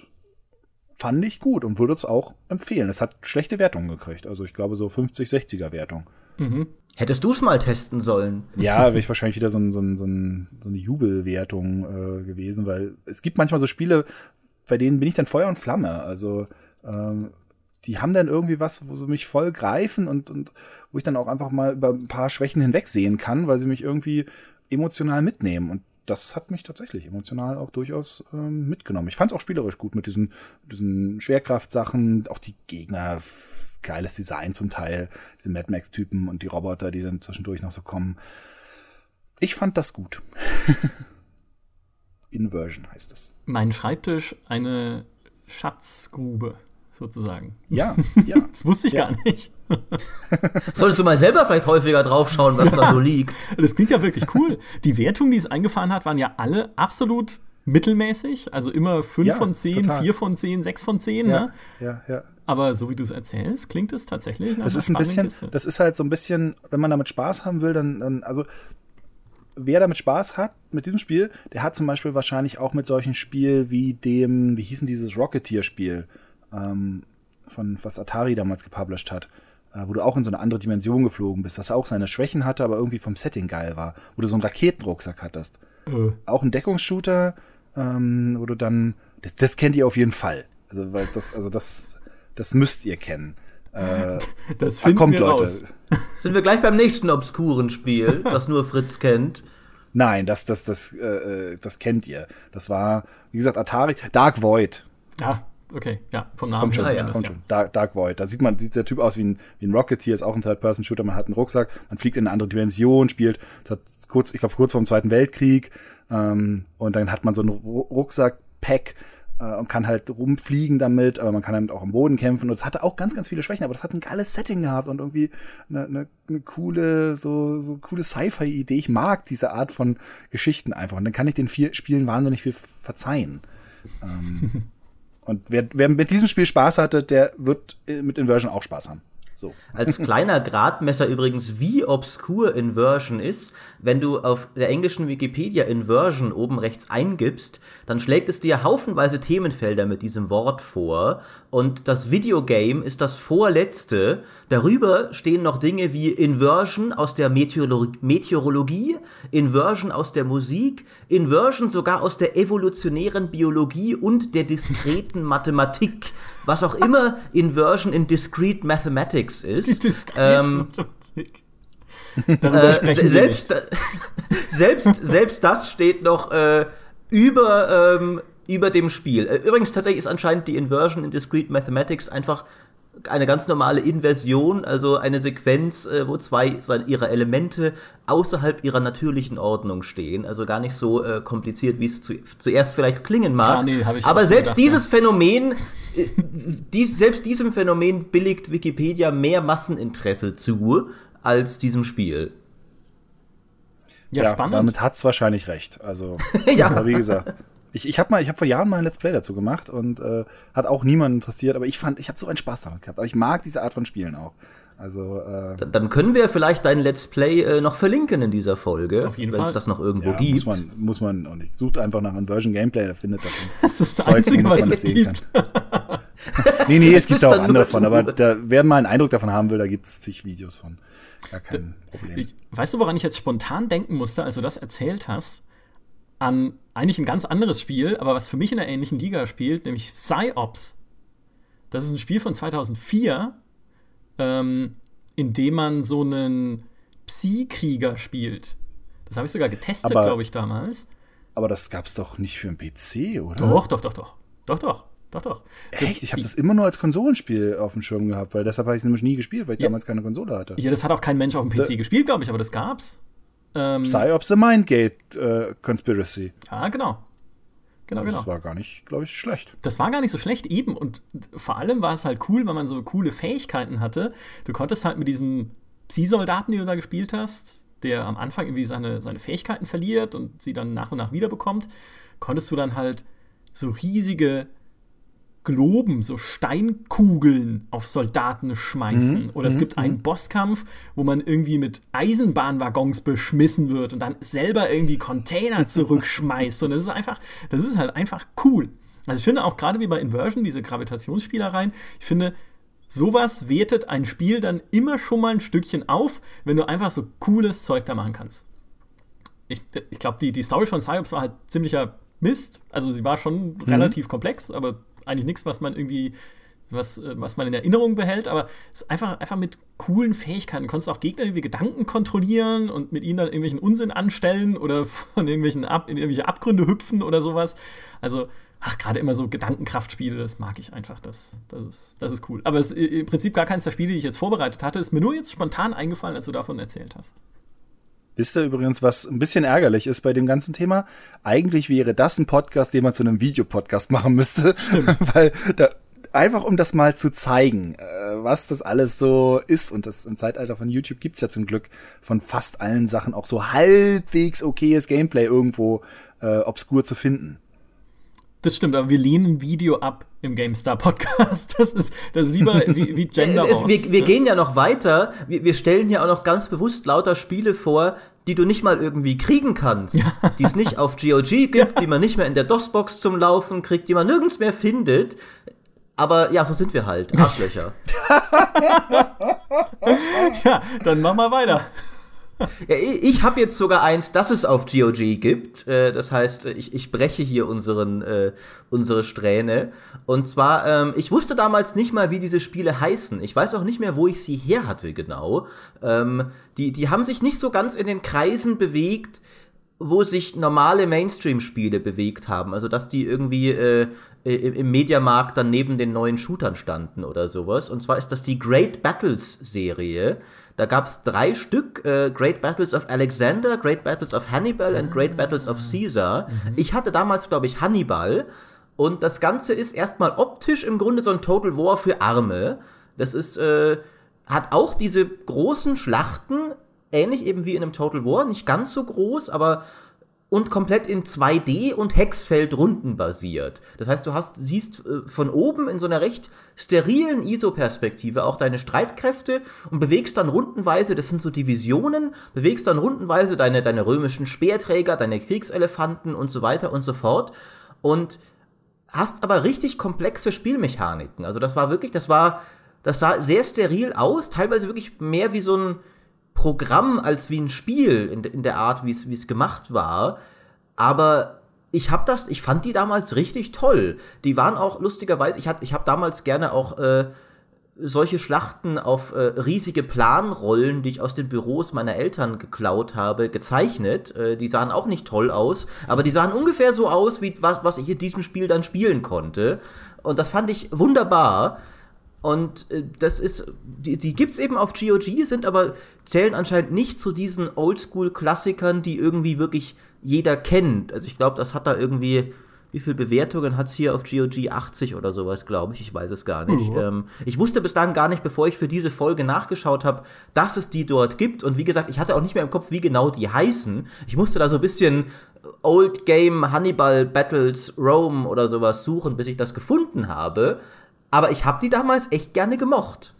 fand ich gut und würde es auch empfehlen. Es hat schlechte Wertungen gekriegt. Also ich glaube so 50, 60er Wertung. Mhm. Hättest du es mal testen sollen? Ja, wäre ich wahrscheinlich wieder so, ein, so, ein, so, ein, so eine Jubelwertung äh, gewesen, weil es gibt manchmal so Spiele, bei denen bin ich dann Feuer und Flamme. Also ähm, die haben dann irgendwie was, wo sie mich voll greifen und, und wo ich dann auch einfach mal über ein paar Schwächen hinwegsehen kann, weil sie mich irgendwie emotional mitnehmen. Und das hat mich tatsächlich emotional auch durchaus ähm, mitgenommen. Ich fand es auch spielerisch gut mit diesen, diesen Schwerkraftsachen, auch die Gegner geiles Design zum Teil, diese Mad Max-Typen und die Roboter, die dann zwischendurch noch so kommen. Ich fand das gut. Inversion heißt es. Mein Schreibtisch eine Schatzgrube sozusagen. Ja, ja. Das wusste ich ja. gar nicht. Solltest du mal selber vielleicht häufiger draufschauen, was ja. da so liegt. Das klingt ja wirklich cool. Die Wertungen, die es eingefahren hat, waren ja alle absolut mittelmäßig. Also immer 5 ja, von 10, 4 von 10, 6 von 10. Ja, ne? ja, ja. Aber so wie du es erzählst, klingt es tatsächlich nach Das ist ein bisschen, Kiste. das ist halt so ein bisschen, wenn man damit Spaß haben will, dann, dann, also wer damit Spaß hat mit diesem Spiel, der hat zum Beispiel wahrscheinlich auch mit solchen Spielen wie dem, wie hieß denn dieses Rocketeer-Spiel, ähm, von was Atari damals gepublished hat, äh, wo du auch in so eine andere Dimension geflogen bist, was auch seine Schwächen hatte, aber irgendwie vom Setting geil war, wo du so einen Raketenrucksack hattest. Äh. Auch ein Deckungsshooter, ähm, wo du dann, das, das kennt ihr auf jeden Fall. Also, weil das, also das das müsst ihr kennen. Äh, das finden kommt, wir Leute. raus. Sind wir gleich beim nächsten obskuren Spiel, das nur Fritz kennt? Nein, das, das, das, äh, das kennt ihr. Das war, wie gesagt, Atari. Dark Void. Ah, okay, ja, vom Namen kommt schon. Ah, ja. kommt schon. Dark, Dark Void. Da sieht man, sieht der Typ aus wie ein, wie ein Rocketeer, ist auch ein Third-Person-Shooter. Man hat einen Rucksack, man fliegt in eine andere Dimension, spielt, hat kurz, ich glaube, kurz vor dem Zweiten Weltkrieg. Ähm, und dann hat man so einen Rucksack-Pack äh, und kann halt rumfliegen damit, aber man kann damit auch am Boden kämpfen. Und es hatte auch ganz, ganz viele Schwächen, aber das hat ein geiles Setting gehabt und irgendwie eine, eine, eine coole, so, so coole Sci-Fi-Idee. Ich mag diese Art von Geschichten einfach. Und dann kann ich den vier Spielen wahnsinnig viel verzeihen. ähm, und wer, wer mit diesem Spiel Spaß hatte, der wird mit Inversion auch Spaß haben. So. Als kleiner Gradmesser übrigens, wie obskur Inversion ist, wenn du auf der englischen Wikipedia Inversion oben rechts eingibst, dann schlägt es dir haufenweise Themenfelder mit diesem Wort vor und das Videogame ist das vorletzte. Darüber stehen noch Dinge wie Inversion aus der Meteorolo Meteorologie, Inversion aus der Musik, Inversion sogar aus der evolutionären Biologie und der diskreten Mathematik was auch immer Inversion in Discrete Mathematics ist. Discrete ähm, Mathematik. Äh, selbst, selbst, selbst das steht noch äh, über, ähm, über dem Spiel. Äh, übrigens, tatsächlich ist anscheinend die Inversion in Discrete Mathematics einfach eine ganz normale Inversion, also eine Sequenz, äh, wo zwei ihrer Elemente außerhalb ihrer natürlichen Ordnung stehen. Also gar nicht so äh, kompliziert, wie es zu, zuerst vielleicht klingen mag. Ja, nee, Aber selbst gedacht, dieses ja. Phänomen, äh, dies, selbst diesem Phänomen billigt Wikipedia mehr Masseninteresse zu als diesem Spiel. Ja, ja spannend. Damit hat es wahrscheinlich recht. Also, ja. wie gesagt. Ich, ich habe mal, ich habe vor Jahren mal ein Let's Play dazu gemacht und äh, hat auch niemanden interessiert, aber ich fand, ich habe so einen Spaß daran gehabt. Aber ich mag diese Art von Spielen auch. Also äh, dann können wir vielleicht dein Let's Play äh, noch verlinken in dieser Folge, wenn es das noch irgendwo ja, gibt. Muss man, muss man und ich sucht einfach nach Inversion Gameplay, da findet das. Das ist das Zeug, Einzige, was es gibt. nee, nee, es gibt auch andere von, aber da, wer mal einen Eindruck davon haben will, da gibt es zig Videos von. Gar kein da, Problem. Ich, weißt du, woran ich jetzt spontan denken musste, als du das erzählt hast? An eigentlich ein ganz anderes Spiel, aber was für mich in der ähnlichen Liga spielt, nämlich PsyOps. Das ist ein Spiel von 2004, ähm, in dem man so einen Psy-Krieger spielt. Das habe ich sogar getestet, glaube ich, damals. Aber das gab es doch nicht für einen PC, oder? Doch, doch, doch, doch. Doch, doch. Doch, doch. Echt? ich habe das immer nur als Konsolenspiel auf dem Schirm gehabt, weil deshalb habe ich es nämlich nie gespielt, weil ich ja. damals keine Konsole hatte. Ja, das hat auch kein Mensch auf dem PC da gespielt, glaube ich, aber das gab's. Ähm, Psyops the Mindgate äh, Conspiracy. Ja, genau. Genau, das genau. war gar nicht, glaube ich, schlecht. Das war gar nicht so schlecht, eben. Und vor allem war es halt cool, weil man so coole Fähigkeiten hatte. Du konntest halt mit diesem Psi-Soldaten, den du da gespielt hast, der am Anfang irgendwie seine, seine Fähigkeiten verliert und sie dann nach und nach wiederbekommt, konntest du dann halt so riesige Globen, so Steinkugeln auf Soldaten schmeißen. Mhm. Oder es mhm. gibt einen mhm. Bosskampf, wo man irgendwie mit Eisenbahnwaggons beschmissen wird und dann selber irgendwie Container zurückschmeißt. Und das ist einfach, das ist halt einfach cool. Also ich finde auch gerade wie bei Inversion, diese Gravitationsspielereien, ich finde, sowas wertet ein Spiel dann immer schon mal ein Stückchen auf, wenn du einfach so cooles Zeug da machen kannst. Ich, ich glaube, die, die Story von Psyops war halt ziemlicher Mist. Also sie war schon mhm. relativ komplex, aber eigentlich nichts, was man irgendwie, was, was man in Erinnerung behält. Aber es ist einfach, einfach mit coolen Fähigkeiten. Du konntest auch Gegner irgendwie Gedanken kontrollieren und mit ihnen dann irgendwelchen Unsinn anstellen oder von irgendwelchen Ab in irgendwelche Abgründe hüpfen oder sowas. Also ach, gerade immer so Gedankenkraftspiele, das mag ich einfach. Das, das, ist, das ist cool. Aber es ist im Prinzip gar keins der Spiele, die ich jetzt vorbereitet hatte. Ist mir nur jetzt spontan eingefallen, als du davon erzählt hast. Wisst ihr übrigens, was ein bisschen ärgerlich ist bei dem ganzen Thema? Eigentlich wäre das ein Podcast, den man zu einem Videopodcast machen müsste. Weil da, einfach um das mal zu zeigen, äh, was das alles so ist. Und das im Zeitalter von YouTube gibt's ja zum Glück von fast allen Sachen auch so halbwegs okayes Gameplay irgendwo äh, obskur zu finden. Das stimmt, aber wir lehnen Video ab im GameStar Podcast. Das ist, das ist wie, bei, wie, wie Gender es, wir, wir, gehen ja noch weiter. Wir, wir, stellen ja auch noch ganz bewusst lauter Spiele vor, die du nicht mal irgendwie kriegen kannst. Ja. Die es nicht auf GOG gibt, ja. die man nicht mehr in der DOS-Box zum Laufen kriegt, die man nirgends mehr findet. Aber ja, so sind wir halt. Arschlöcher. ja, dann mach mal weiter. Ja, ich habe jetzt sogar eins, das es auf GOG gibt. Äh, das heißt, ich, ich breche hier unseren, äh, unsere Strähne. Und zwar, ähm, ich wusste damals nicht mal, wie diese Spiele heißen. Ich weiß auch nicht mehr, wo ich sie her hatte genau. Ähm, die, die haben sich nicht so ganz in den Kreisen bewegt, wo sich normale Mainstream-Spiele bewegt haben. Also, dass die irgendwie äh, im Mediamarkt dann neben den neuen Shootern standen oder sowas. Und zwar ist das die Great Battles-Serie. Da gab es drei Stück: äh, Great Battles of Alexander, Great Battles of Hannibal und Great Battles of Caesar. Mhm. Ich hatte damals, glaube ich, Hannibal. Und das Ganze ist erstmal optisch im Grunde so ein Total War für Arme. Das ist, äh, hat auch diese großen Schlachten, ähnlich eben wie in einem Total War, nicht ganz so groß, aber und komplett in 2D und Hexfeld-Runden basiert. Das heißt, du hast, siehst äh, von oben in so einer recht sterilen ISO-Perspektive auch deine Streitkräfte und bewegst dann rundenweise, das sind so Divisionen, bewegst dann rundenweise deine, deine römischen Speerträger, deine Kriegselefanten und so weiter und so fort. Und hast aber richtig komplexe Spielmechaniken. Also das war wirklich, das war, das sah sehr steril aus, teilweise wirklich mehr wie so ein, Programm als wie ein Spiel in, in der Art, wie es gemacht war. Aber ich habe das, ich fand die damals richtig toll. Die waren auch lustigerweise, ich, ich habe damals gerne auch äh, solche Schlachten auf äh, riesige Planrollen, die ich aus den Büros meiner Eltern geklaut habe, gezeichnet. Äh, die sahen auch nicht toll aus, aber die sahen ungefähr so aus, wie was, was ich in diesem Spiel dann spielen konnte. Und das fand ich wunderbar. Und äh, das ist, die, die gibt es eben auf GOG, sind aber, zählen anscheinend nicht zu diesen Oldschool-Klassikern, die irgendwie wirklich jeder kennt. Also ich glaube, das hat da irgendwie, wie viele Bewertungen hat es hier auf GOG? 80 oder sowas, glaube ich. Ich weiß es gar nicht. Mhm. Ähm, ich wusste bis dann gar nicht, bevor ich für diese Folge nachgeschaut habe, dass es die dort gibt. Und wie gesagt, ich hatte auch nicht mehr im Kopf, wie genau die heißen. Ich musste da so ein bisschen Old Game Hannibal Battles Rome oder sowas suchen, bis ich das gefunden habe. Aber ich habe die damals echt gerne gemocht.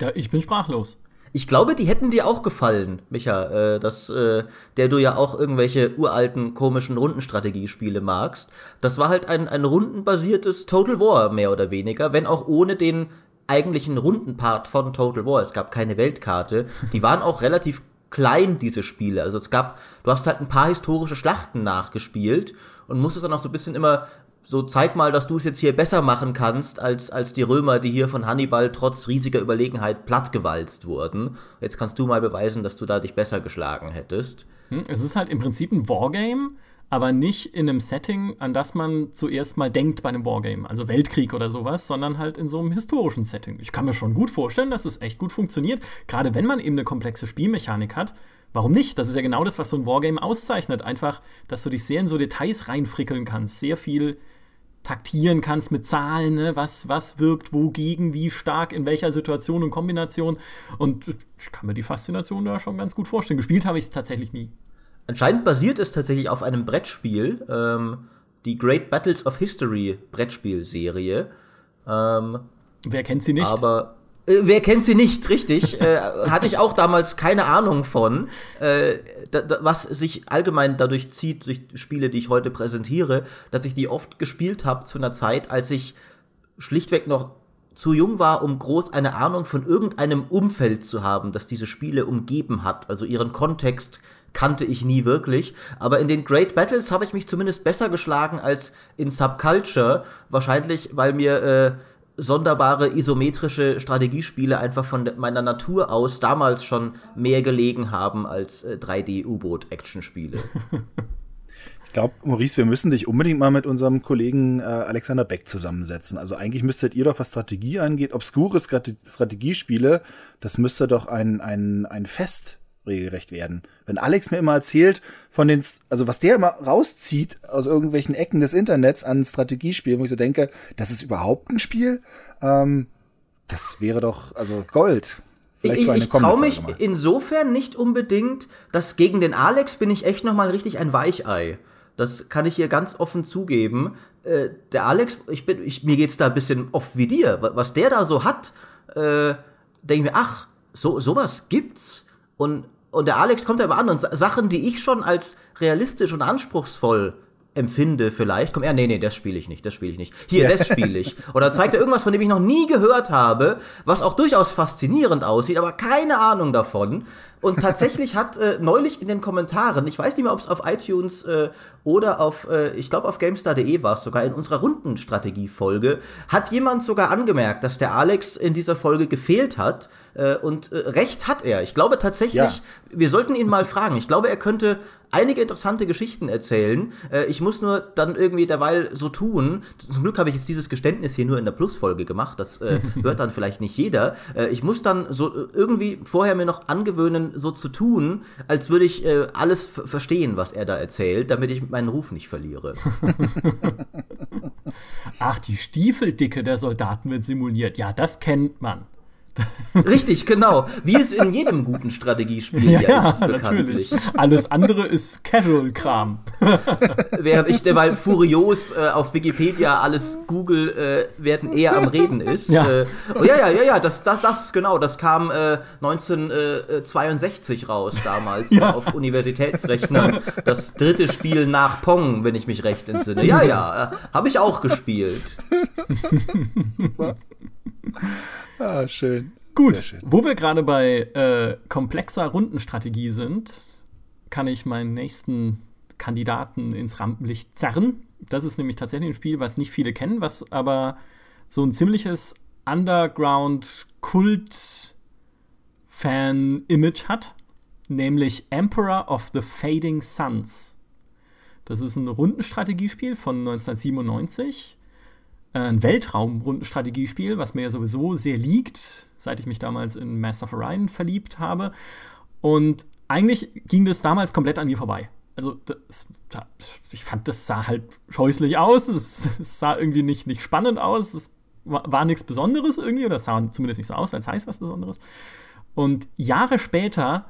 Ja, ich bin sprachlos. Ich glaube, die hätten dir auch gefallen, Micha, äh, dass, äh, der du ja auch irgendwelche uralten, komischen Rundenstrategiespiele magst. Das war halt ein, ein rundenbasiertes Total War, mehr oder weniger, wenn auch ohne den eigentlichen Rundenpart von Total War. Es gab keine Weltkarte. Die waren auch relativ klein, diese Spiele. Also es gab, du hast halt ein paar historische Schlachten nachgespielt und musstest dann auch so ein bisschen immer so zeig mal, dass du es jetzt hier besser machen kannst als, als die Römer, die hier von Hannibal trotz riesiger Überlegenheit plattgewalzt wurden. Jetzt kannst du mal beweisen, dass du da dich besser geschlagen hättest. Hm, es ist halt im Prinzip ein Wargame, aber nicht in einem Setting, an das man zuerst mal denkt bei einem Wargame, also Weltkrieg oder sowas, sondern halt in so einem historischen Setting. Ich kann mir schon gut vorstellen, dass es echt gut funktioniert, gerade wenn man eben eine komplexe Spielmechanik hat. Warum nicht? Das ist ja genau das, was so ein Wargame auszeichnet. Einfach, dass du dich sehr in so Details reinfrickeln kannst, sehr viel taktieren kannst mit Zahlen, ne? was, was wirkt wogegen, wie stark, in welcher Situation und Kombination. Und ich kann mir die Faszination da schon ganz gut vorstellen. Gespielt habe ich es tatsächlich nie. Anscheinend basiert es tatsächlich auf einem Brettspiel, ähm, die Great Battles of History Brettspielserie. Ähm, Wer kennt sie nicht? Aber wer kennt sie nicht, richtig? äh, hatte ich auch damals keine Ahnung von. Äh, da, da, was sich allgemein dadurch zieht, durch Spiele, die ich heute präsentiere, dass ich die oft gespielt habe zu einer Zeit, als ich schlichtweg noch zu jung war, um groß eine Ahnung von irgendeinem Umfeld zu haben, das diese Spiele umgeben hat. Also ihren Kontext kannte ich nie wirklich. Aber in den Great Battles habe ich mich zumindest besser geschlagen als in Subculture. Wahrscheinlich, weil mir äh, sonderbare isometrische Strategiespiele einfach von meiner Natur aus damals schon mehr gelegen haben als äh, 3D-U-Boot-Actionspiele. Ich glaube, Maurice, wir müssen dich unbedingt mal mit unserem Kollegen äh, Alexander Beck zusammensetzen. Also eigentlich müsstet ihr doch, was Strategie angeht, obskure Strategiespiele, das müsste doch ein, ein, ein Fest regelrecht werden. Wenn Alex mir immer erzählt von den, also was der immer rauszieht aus irgendwelchen Ecken des Internets an Strategiespielen, wo ich so denke, das ist überhaupt ein Spiel, ähm, das wäre doch, also Gold. Vielleicht ich, ich traue mich insofern nicht unbedingt, dass gegen den Alex bin ich echt noch mal richtig ein Weichei. Das kann ich hier ganz offen zugeben. Äh, der Alex, ich bin, ich, mir geht's da ein bisschen oft wie dir. Was der da so hat, äh, denke ich mir, ach, so sowas gibt's. Und und der Alex kommt da immer an und Sachen, die ich schon als realistisch und anspruchsvoll empfinde vielleicht, komm, ja, nee, nee, das spiele ich nicht, das spiele ich nicht. Hier, das spiele ich. Oder zeigt er irgendwas, von dem ich noch nie gehört habe, was auch durchaus faszinierend aussieht, aber keine Ahnung davon. Und tatsächlich hat äh, neulich in den Kommentaren, ich weiß nicht mehr, ob es auf iTunes äh, oder auf, äh, ich glaube auf GameStar.de war es sogar, in unserer Rundenstrategie-Folge, hat jemand sogar angemerkt, dass der Alex in dieser Folge gefehlt hat. Äh, und äh, recht hat er. Ich glaube tatsächlich, ja. wir sollten ihn mal fragen. Ich glaube, er könnte einige interessante Geschichten erzählen. Äh, ich muss nur dann irgendwie derweil so tun. Zum Glück habe ich jetzt dieses Geständnis hier nur in der Plusfolge gemacht. Das äh, hört dann vielleicht nicht jeder. Äh, ich muss dann so äh, irgendwie vorher mir noch angewöhnen, so zu tun, als würde ich äh, alles verstehen, was er da erzählt, damit ich meinen Ruf nicht verliere. Ach, die Stiefeldicke der Soldaten wird simuliert. Ja, das kennt man. Richtig, genau. Wie es in jedem guten Strategiespiel ja, ja ist, bekanntlich. Natürlich. Alles andere ist Casual-Kram. Während ich derweil furios äh, auf Wikipedia alles Google, äh, während er am Reden ist. Ja, äh, oh, ja, ja, ja, ja, das, das, das, genau, das kam 1962 äh, raus damals ja. auf Universitätsrechnern. Das dritte Spiel nach Pong, wenn ich mich recht entsinne. Ja, ja, äh, habe ich auch gespielt. Super. Ah, schön. Gut, schön. wo wir gerade bei äh, komplexer Rundenstrategie sind, kann ich meinen nächsten Kandidaten ins Rampenlicht zerren. Das ist nämlich tatsächlich ein Spiel, was nicht viele kennen, was aber so ein ziemliches Underground-Kult-Fan-Image hat, nämlich Emperor of the Fading Suns. Das ist ein Rundenstrategiespiel von 1997 äh, ein Weltraumrundenstrategiespiel, was mir ja sowieso sehr liegt, seit ich mich damals in Master of Orion verliebt habe. Und eigentlich ging das damals komplett an mir vorbei. Also, das, ich fand, das sah halt scheußlich aus, es, es sah irgendwie nicht, nicht spannend aus, es war, war nichts Besonderes irgendwie, oder es sah zumindest nicht so aus, als heißt was Besonderes. Und Jahre später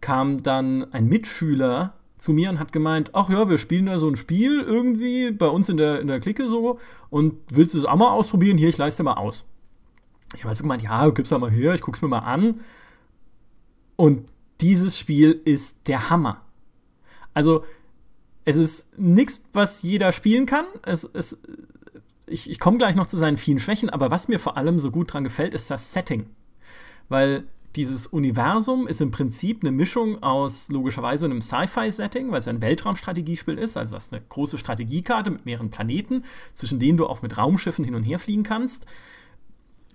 kam dann ein Mitschüler zu mir und hat gemeint, ach ja, wir spielen da so ein Spiel irgendwie bei uns in der, in der Clique so und willst du es auch mal ausprobieren? Hier, ich leiste mal aus. Ich habe also gemeint, ja, gib's da mal her, ich guck's mir mal an. Und dieses Spiel ist der Hammer. Also, es ist nichts, was jeder spielen kann. Es, es, ich ich komme gleich noch zu seinen vielen Schwächen, aber was mir vor allem so gut dran gefällt, ist das Setting. Weil dieses Universum ist im Prinzip eine Mischung aus logischerweise einem Sci-Fi-Setting, weil es ein Weltraumstrategiespiel ist, also das ist eine große Strategiekarte mit mehreren Planeten, zwischen denen du auch mit Raumschiffen hin und her fliegen kannst.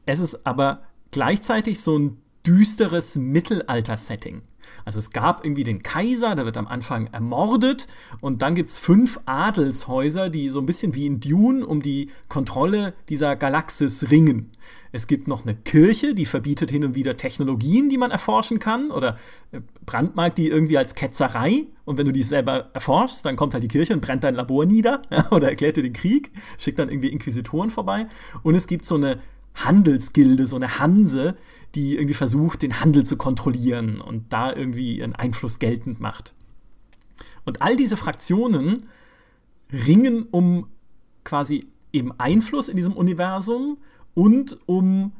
Es ist aber gleichzeitig so ein düsteres Mittelalter-Setting. Also es gab irgendwie den Kaiser, der wird am Anfang ermordet und dann gibt es fünf Adelshäuser, die so ein bisschen wie in Dune um die Kontrolle dieser Galaxis ringen. Es gibt noch eine Kirche, die verbietet hin und wieder Technologien, die man erforschen kann oder äh, brandmarkt die irgendwie als Ketzerei und wenn du die selber erforschst, dann kommt halt die Kirche und brennt dein Labor nieder ja, oder erklärt dir den Krieg, schickt dann irgendwie Inquisitoren vorbei und es gibt so eine Handelsgilde, so eine Hanse, die irgendwie versucht, den Handel zu kontrollieren und da irgendwie ihren Einfluss geltend macht. Und all diese Fraktionen ringen um quasi eben Einfluss in diesem Universum und um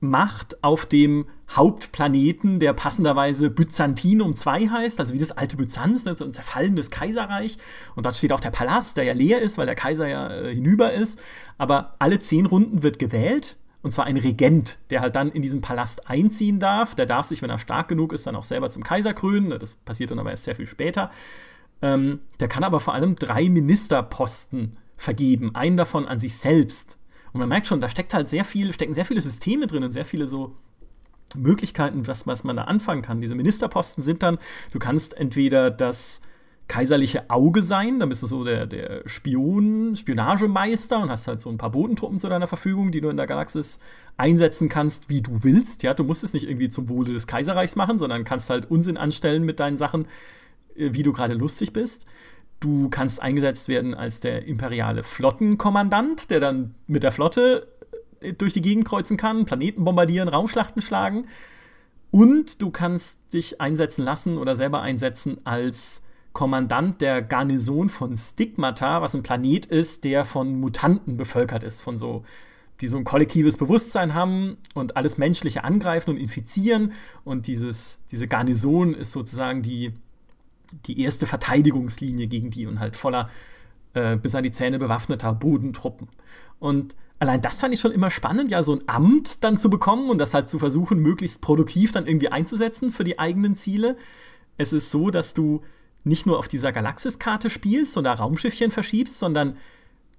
Macht auf dem Hauptplaneten, der passenderweise Byzantinum II heißt, also wie das alte Byzanz, ne, so ein zerfallendes Kaiserreich. Und dort steht auch der Palast, der ja leer ist, weil der Kaiser ja äh, hinüber ist. Aber alle zehn Runden wird gewählt und zwar ein Regent, der halt dann in diesen Palast einziehen darf. Der darf sich, wenn er stark genug ist, dann auch selber zum Kaiser krönen. Das passiert dann aber erst sehr viel später. Ähm, der kann aber vor allem drei Ministerposten vergeben, einen davon an sich selbst. Und man merkt schon, da steckt halt sehr viel, stecken sehr viele Systeme drin und sehr viele so Möglichkeiten, was, was man da anfangen kann. Diese Ministerposten sind dann, du kannst entweder das kaiserliche Auge sein, dann bist du so der, der Spion, Spionagemeister und hast halt so ein paar Bodentruppen zu deiner Verfügung, die du in der Galaxis einsetzen kannst, wie du willst. Ja, du musst es nicht irgendwie zum Wohle des Kaiserreichs machen, sondern kannst halt Unsinn anstellen mit deinen Sachen, äh, wie du gerade lustig bist. Du kannst eingesetzt werden als der imperiale Flottenkommandant, der dann mit der Flotte äh, durch die Gegend kreuzen kann, Planeten bombardieren, Raumschlachten schlagen. Und du kannst dich einsetzen lassen oder selber einsetzen als Kommandant der Garnison von Stigmata, was ein Planet ist, der von Mutanten bevölkert ist, von so, die so ein kollektives Bewusstsein haben und alles Menschliche angreifen und infizieren. Und dieses, diese Garnison ist sozusagen die, die erste Verteidigungslinie gegen die und halt voller äh, bis an die Zähne bewaffneter Bodentruppen. Und allein das fand ich schon immer spannend, ja, so ein Amt dann zu bekommen und das halt zu versuchen, möglichst produktiv dann irgendwie einzusetzen für die eigenen Ziele. Es ist so, dass du nicht nur auf dieser Galaxiskarte spielst und da Raumschiffchen verschiebst, sondern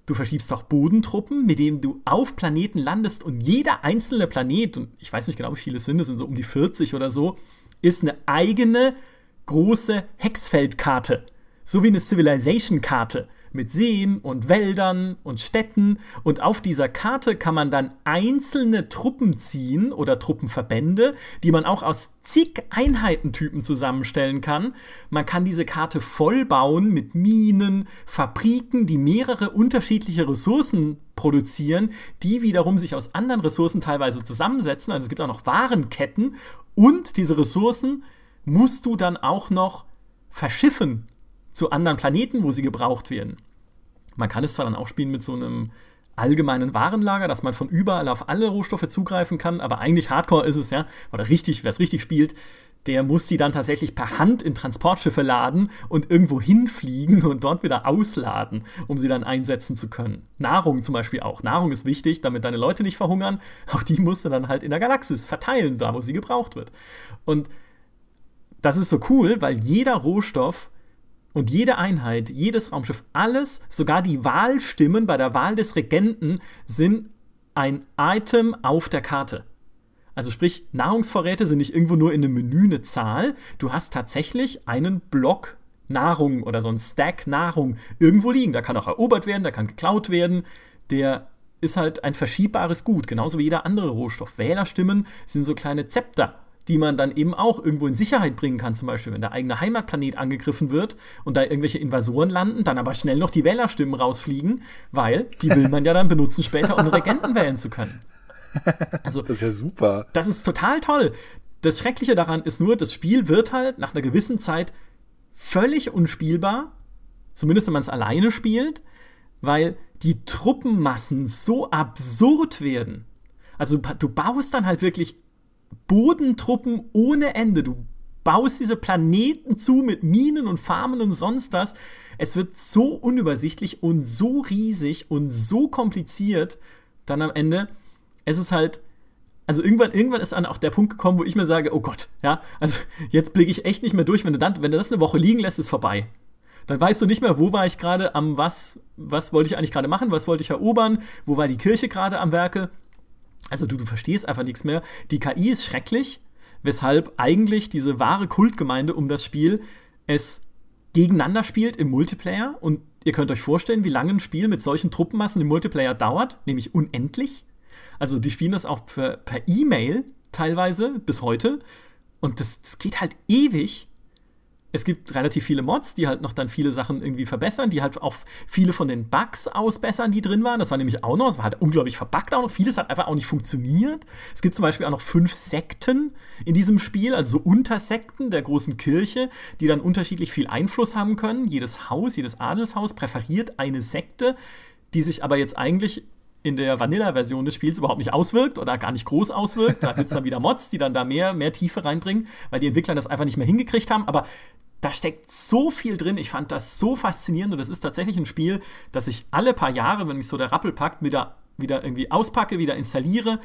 du verschiebst auch Bodentruppen, mit denen du auf Planeten landest und jeder einzelne Planet, und ich weiß nicht genau, wie viele es sind, es sind so um die 40 oder so, ist eine eigene große Hexfeldkarte. So wie eine Civilization-Karte mit Seen und Wäldern und Städten. Und auf dieser Karte kann man dann einzelne Truppen ziehen oder Truppenverbände, die man auch aus zig Einheitentypen zusammenstellen kann. Man kann diese Karte vollbauen mit Minen, Fabriken, die mehrere unterschiedliche Ressourcen produzieren, die wiederum sich aus anderen Ressourcen teilweise zusammensetzen. Also es gibt auch noch Warenketten und diese Ressourcen musst du dann auch noch verschiffen zu anderen Planeten, wo sie gebraucht werden. Man kann es zwar dann auch spielen mit so einem allgemeinen Warenlager, dass man von überall auf alle Rohstoffe zugreifen kann, aber eigentlich Hardcore ist es ja, oder richtig, wer es richtig spielt, der muss die dann tatsächlich per Hand in Transportschiffe laden und irgendwo hinfliegen und dort wieder ausladen, um sie dann einsetzen zu können. Nahrung zum Beispiel auch. Nahrung ist wichtig, damit deine Leute nicht verhungern. Auch die musst du dann halt in der Galaxis verteilen, da wo sie gebraucht wird. Und das ist so cool, weil jeder Rohstoff und jede Einheit, jedes Raumschiff, alles, sogar die Wahlstimmen bei der Wahl des Regenten sind ein Item auf der Karte. Also sprich, Nahrungsvorräte sind nicht irgendwo nur in einem Menü eine Zahl. Du hast tatsächlich einen Block Nahrung oder so einen Stack Nahrung irgendwo liegen. Da kann auch erobert werden, da kann geklaut werden. Der ist halt ein verschiebbares Gut, genauso wie jeder andere Rohstoff. Wählerstimmen sind so kleine Zepter die man dann eben auch irgendwo in Sicherheit bringen kann. Zum Beispiel, wenn der eigene Heimatplanet angegriffen wird und da irgendwelche Invasoren landen, dann aber schnell noch die Wählerstimmen rausfliegen, weil die will man ja dann benutzen später, um Regenten wählen zu können. Also, das ist ja super. Das ist total toll. Das Schreckliche daran ist nur, das Spiel wird halt nach einer gewissen Zeit völlig unspielbar, zumindest wenn man es alleine spielt, weil die Truppenmassen so absurd werden. Also du baust dann halt wirklich Bodentruppen ohne Ende. Du baust diese Planeten zu mit Minen und Farmen und sonst was. Es wird so unübersichtlich und so riesig und so kompliziert dann am Ende. Es ist halt, also irgendwann, irgendwann ist dann auch der Punkt gekommen, wo ich mir sage, oh Gott, ja, also jetzt blicke ich echt nicht mehr durch. Wenn du, dann, wenn du das eine Woche liegen lässt, ist vorbei. Dann weißt du nicht mehr, wo war ich gerade am was, was wollte ich eigentlich gerade machen, was wollte ich erobern, wo war die Kirche gerade am Werke. Also du, du verstehst einfach nichts mehr. Die KI ist schrecklich, weshalb eigentlich diese wahre Kultgemeinde um das Spiel es gegeneinander spielt im Multiplayer. Und ihr könnt euch vorstellen, wie lange ein Spiel mit solchen Truppenmassen im Multiplayer dauert, nämlich unendlich. Also die spielen das auch per, E-Mail teilweise bis heute. Und das, das geht halt ewig es gibt relativ viele Mods, die halt noch dann viele Sachen irgendwie verbessern, die halt auch viele von den Bugs ausbessern, die drin waren. Das war nämlich auch noch, es war halt unglaublich verbuggt auch noch. Vieles hat einfach auch nicht funktioniert. Es gibt zum Beispiel auch noch fünf Sekten in diesem Spiel, also so Untersekten der großen Kirche, die dann unterschiedlich viel Einfluss haben können. Jedes Haus, jedes Adelshaus präferiert eine Sekte, die sich aber jetzt eigentlich in der Vanilla-Version des Spiels überhaupt nicht auswirkt oder gar nicht groß auswirkt. Da gibt es dann wieder Mods, die dann da mehr, mehr Tiefe reinbringen, weil die Entwickler das einfach nicht mehr hingekriegt haben. Aber da steckt so viel drin. Ich fand das so faszinierend und es ist tatsächlich ein Spiel, das ich alle paar Jahre, wenn mich so der Rappel packt, wieder, wieder irgendwie auspacke, wieder installiere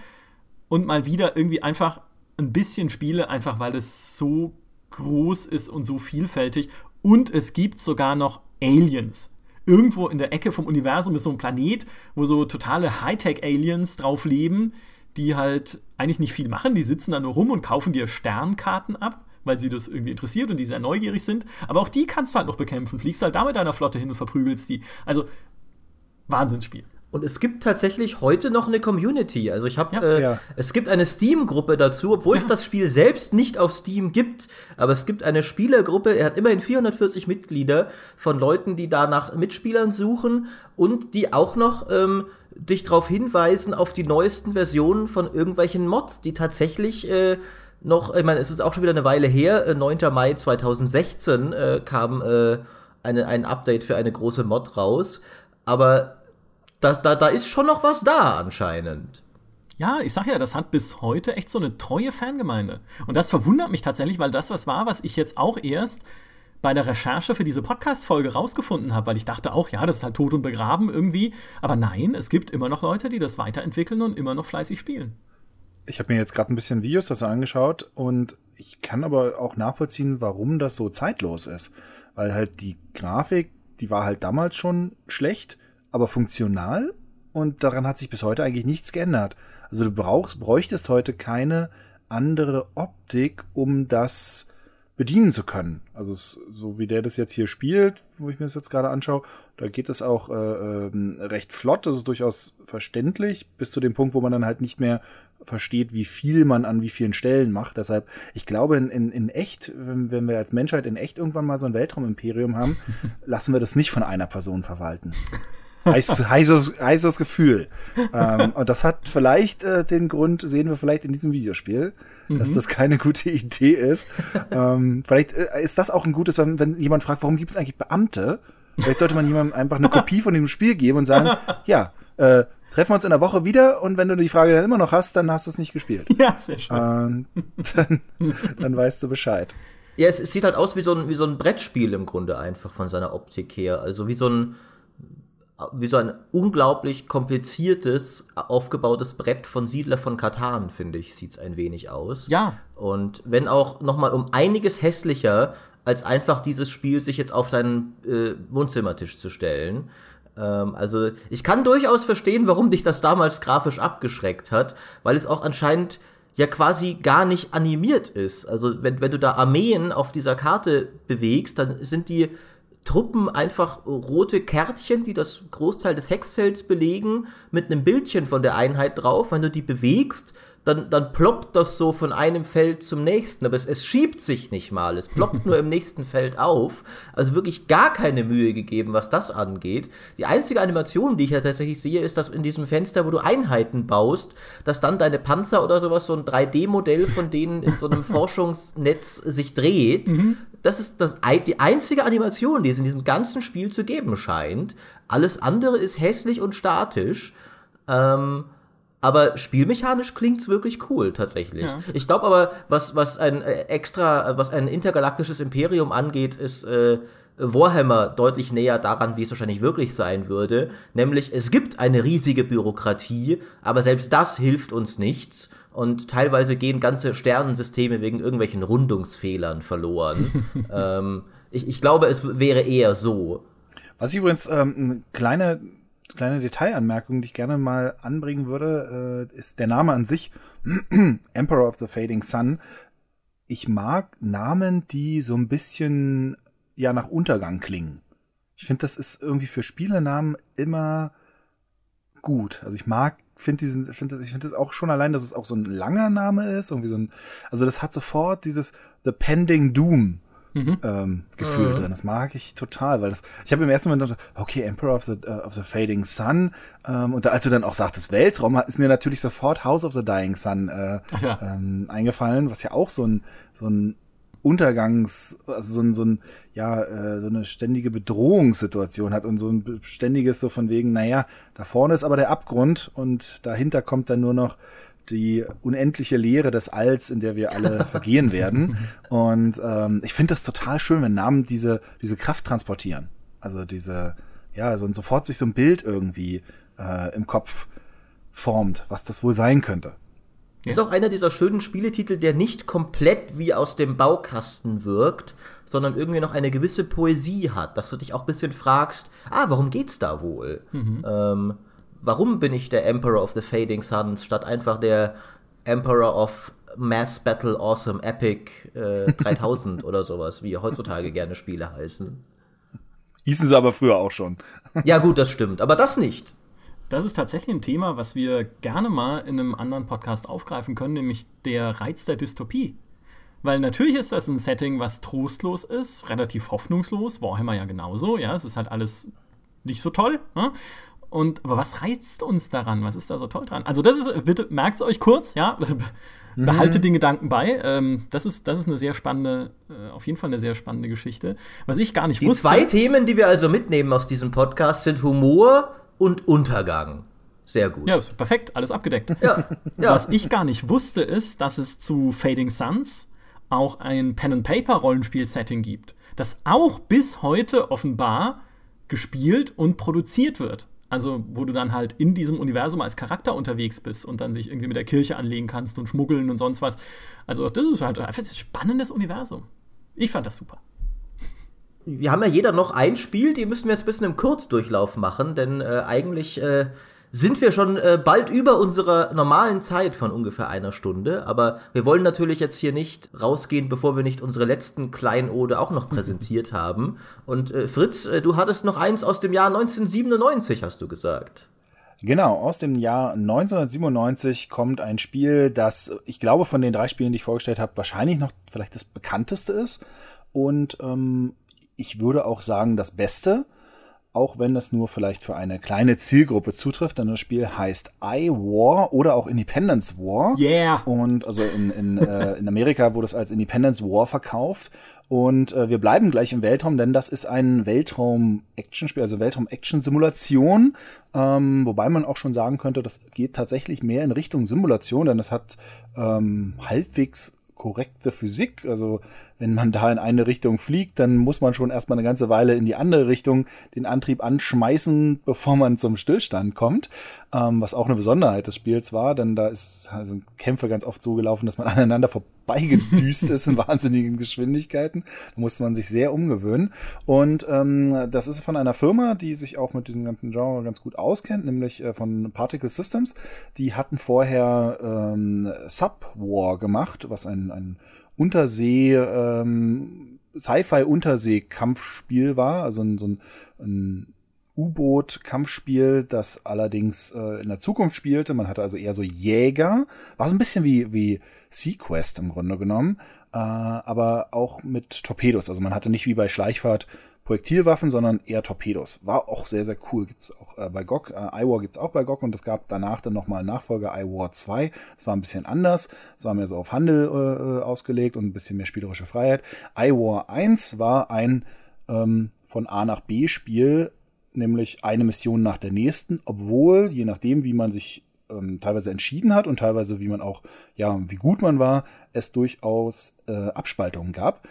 und mal wieder irgendwie einfach ein bisschen spiele, einfach weil es so groß ist und so vielfältig. Und es gibt sogar noch Aliens. Irgendwo in der Ecke vom Universum ist so ein Planet, wo so totale Hightech-Aliens drauf leben, die halt eigentlich nicht viel machen. Die sitzen da nur rum und kaufen dir Sternkarten ab, weil sie das irgendwie interessiert und die sehr neugierig sind. Aber auch die kannst du halt noch bekämpfen. Fliegst halt da mit deiner Flotte hin und verprügelst die. Also, Wahnsinnsspiel. Und es gibt tatsächlich heute noch eine Community. Also ich habe, ja. äh, ja. es gibt eine Steam-Gruppe dazu, obwohl ja. es das Spiel selbst nicht auf Steam gibt. Aber es gibt eine Spielergruppe, er hat immerhin 440 Mitglieder von Leuten, die da nach Mitspielern suchen und die auch noch ähm, dich darauf hinweisen auf die neuesten Versionen von irgendwelchen Mods, die tatsächlich äh, noch, ich meine, es ist auch schon wieder eine Weile her, 9. Äh, Mai 2016 äh, kam äh, eine, ein Update für eine große Mod raus. Aber da, da, da ist schon noch was da anscheinend. Ja, ich sag ja, das hat bis heute echt so eine treue Fangemeinde. Und das verwundert mich tatsächlich, weil das was war, was ich jetzt auch erst bei der Recherche für diese Podcast-Folge rausgefunden habe, weil ich dachte auch, ja, das ist halt tot und begraben irgendwie. Aber nein, es gibt immer noch Leute, die das weiterentwickeln und immer noch fleißig spielen. Ich habe mir jetzt gerade ein bisschen Videos dazu angeschaut und ich kann aber auch nachvollziehen, warum das so zeitlos ist. Weil halt die Grafik, die war halt damals schon schlecht aber funktional und daran hat sich bis heute eigentlich nichts geändert. Also du brauchst, bräuchtest heute keine andere Optik, um das bedienen zu können. Also es, so wie der das jetzt hier spielt, wo ich mir das jetzt gerade anschaue, da geht es auch äh, äh, recht flott, das ist durchaus verständlich, bis zu dem Punkt, wo man dann halt nicht mehr versteht, wie viel man an wie vielen Stellen macht. Deshalb, ich glaube, in, in, in echt, wenn, wenn wir als Menschheit in echt irgendwann mal so ein Weltraumimperium haben, lassen wir das nicht von einer Person verwalten heißes, heißes, heißes Gefühl. ähm, und das hat vielleicht äh, den Grund, sehen wir vielleicht in diesem Videospiel, mhm. dass das keine gute Idee ist. ähm, vielleicht äh, ist das auch ein gutes, wenn, wenn jemand fragt, warum gibt es eigentlich Beamte? Vielleicht sollte man jemandem einfach eine Kopie von dem Spiel geben und sagen, ja, äh, treffen wir uns in der Woche wieder und wenn du die Frage dann immer noch hast, dann hast du es nicht gespielt. Ja, sehr schön. Ähm, dann, dann weißt du Bescheid. Ja, es, es, sieht halt aus wie so, ein, wie so ein Brettspiel im Grunde einfach von seiner Optik her. Also wie so ein, wie so ein unglaublich kompliziertes, aufgebautes Brett von Siedler von Katan, finde ich, sieht es ein wenig aus. Ja. Und wenn auch noch mal um einiges hässlicher, als einfach dieses Spiel sich jetzt auf seinen äh, Wohnzimmertisch zu stellen. Ähm, also ich kann durchaus verstehen, warum dich das damals grafisch abgeschreckt hat, weil es auch anscheinend ja quasi gar nicht animiert ist. Also wenn, wenn du da Armeen auf dieser Karte bewegst, dann sind die Truppen einfach rote Kärtchen, die das Großteil des Hexfelds belegen, mit einem Bildchen von der Einheit drauf. Wenn du die bewegst, dann, dann ploppt das so von einem Feld zum nächsten. Aber es, es schiebt sich nicht mal. Es ploppt nur im nächsten Feld auf. Also wirklich gar keine Mühe gegeben, was das angeht. Die einzige Animation, die ich ja tatsächlich sehe, ist, dass in diesem Fenster, wo du Einheiten baust, dass dann deine Panzer oder sowas, so ein 3D-Modell von denen in so einem Forschungsnetz sich dreht. Mhm. Das ist das, die einzige Animation, die es in diesem ganzen Spiel zu geben scheint. Alles andere ist hässlich und statisch. Ähm, aber spielmechanisch klingt es wirklich cool, tatsächlich. Ja. Ich glaube aber, was, was ein äh, extra, was ein intergalaktisches Imperium angeht, ist äh, Warhammer deutlich näher daran, wie es wahrscheinlich wirklich sein würde. Nämlich, es gibt eine riesige Bürokratie, aber selbst das hilft uns nichts. Und teilweise gehen ganze Sternensysteme wegen irgendwelchen Rundungsfehlern verloren. ähm, ich, ich glaube, es wäre eher so. Was ich übrigens ähm, eine kleine kleine Detailanmerkung, die ich gerne mal anbringen würde, äh, ist der Name an sich, Emperor of the Fading Sun. Ich mag Namen, die so ein bisschen ja nach Untergang klingen. Ich finde, das ist irgendwie für Spielenamen immer gut. Also ich mag, finde diesen, finde ich finde das auch schon allein, dass es auch so ein langer Name ist, irgendwie so ein, also das hat sofort dieses The Pending Doom mhm. ähm, Gefühl mhm. drin. Das mag ich total, weil das, ich habe im ersten Moment gedacht, okay, Emperor of the, uh, of the Fading Sun, ähm, und da, als du dann auch sagtest Weltraum, ist mir natürlich sofort House of the Dying Sun äh, ja. ähm, eingefallen, was ja auch so ein, so ein Untergangs, also so ein, so ein, ja, äh, so eine ständige Bedrohungssituation hat und so ein ständiges so von wegen, naja, da vorne ist aber der Abgrund und dahinter kommt dann nur noch die unendliche Leere des Alls, in der wir alle vergehen werden. Und ähm, ich finde das total schön, wenn Namen diese, diese Kraft transportieren. Also diese, ja, so, und sofort sich so ein Bild irgendwie äh, im Kopf formt, was das wohl sein könnte. Ja. Ist auch einer dieser schönen Spieletitel, der nicht komplett wie aus dem Baukasten wirkt, sondern irgendwie noch eine gewisse Poesie hat, dass du dich auch ein bisschen fragst, ah, warum geht's da wohl? Mhm. Ähm, warum bin ich der Emperor of the Fading Suns statt einfach der Emperor of Mass Battle Awesome Epic äh, 3000 oder sowas, wie heutzutage gerne Spiele heißen. Hießen sie aber früher auch schon. ja, gut, das stimmt, aber das nicht. Das ist tatsächlich ein Thema, was wir gerne mal in einem anderen Podcast aufgreifen können, nämlich der Reiz der Dystopie. Weil natürlich ist das ein Setting, was trostlos ist, relativ hoffnungslos, Warhammer ja genauso, ja, es ist halt alles nicht so toll. Ne? Und aber was reizt uns daran? Was ist da so toll dran? Also, das ist, bitte merkt es euch kurz, ja. Behalte mhm. den Gedanken bei. Ähm, das, ist, das ist eine sehr spannende, äh, auf jeden Fall eine sehr spannende Geschichte. Was ich gar nicht die wusste. Die zwei Themen, die wir also mitnehmen aus diesem Podcast, sind Humor und Untergang. Sehr gut. Ja, perfekt, alles abgedeckt. Ja, ja. Was ich gar nicht wusste, ist, dass es zu Fading Suns auch ein Pen-and-Paper-Rollenspiel-Setting gibt, das auch bis heute offenbar gespielt und produziert wird. Also, wo du dann halt in diesem Universum als Charakter unterwegs bist und dann sich irgendwie mit der Kirche anlegen kannst und schmuggeln und sonst was. Also, das ist halt einfach ein spannendes Universum. Ich fand das super wir haben ja jeder noch ein Spiel, die müssen wir jetzt ein bisschen im Kurzdurchlauf machen, denn äh, eigentlich äh, sind wir schon äh, bald über unserer normalen Zeit von ungefähr einer Stunde. Aber wir wollen natürlich jetzt hier nicht rausgehen, bevor wir nicht unsere letzten Kleinode auch noch präsentiert haben. Und äh, Fritz, äh, du hattest noch eins aus dem Jahr 1997, hast du gesagt. Genau, aus dem Jahr 1997 kommt ein Spiel, das ich glaube von den drei Spielen, die ich vorgestellt habe, wahrscheinlich noch vielleicht das bekannteste ist. Und ähm, ich würde auch sagen, das Beste, auch wenn das nur vielleicht für eine kleine Zielgruppe zutrifft, denn das Spiel heißt I War oder auch Independence War. Yeah. Und also in, in, äh, in Amerika wurde es als Independence War verkauft. Und äh, wir bleiben gleich im Weltraum, denn das ist ein Weltraum-Action-Spiel, also Weltraum-Action-Simulation. Ähm, wobei man auch schon sagen könnte, das geht tatsächlich mehr in Richtung Simulation, denn es hat ähm, halbwegs korrekte Physik. Also wenn man da in eine Richtung fliegt, dann muss man schon erstmal eine ganze Weile in die andere Richtung den Antrieb anschmeißen, bevor man zum Stillstand kommt. Ähm, was auch eine Besonderheit des Spiels war, denn da ist, sind Kämpfe ganz oft so gelaufen, dass man aneinander vorbeigedüst ist in wahnsinnigen Geschwindigkeiten. Da musste man sich sehr umgewöhnen. Und ähm, das ist von einer Firma, die sich auch mit diesem ganzen Genre ganz gut auskennt, nämlich äh, von Particle Systems. Die hatten vorher ähm, Subwar gemacht, was ein, ein Untersee, ähm, Sci-Fi-Untersee-Kampfspiel war, also ein, so ein, ein U-Boot-Kampfspiel, das allerdings äh, in der Zukunft spielte. Man hatte also eher so Jäger. War so ein bisschen wie, wie Sequest im Grunde genommen, äh, aber auch mit Torpedos. Also man hatte nicht wie bei Schleichfahrt Projektilwaffen, sondern eher Torpedos. War auch sehr, sehr cool. Gibt's auch äh, bei GOG. Äh, iWar gibt's auch bei GOG und es gab danach dann nochmal Nachfolger iWar 2. Das war ein bisschen anders. Das war mehr so auf Handel äh, ausgelegt und ein bisschen mehr spielerische Freiheit. iWar 1 war ein ähm, von A nach B Spiel, nämlich eine Mission nach der nächsten, obwohl, je nachdem, wie man sich ähm, teilweise entschieden hat und teilweise, wie man auch, ja, wie gut man war, es durchaus äh, Abspaltungen gab.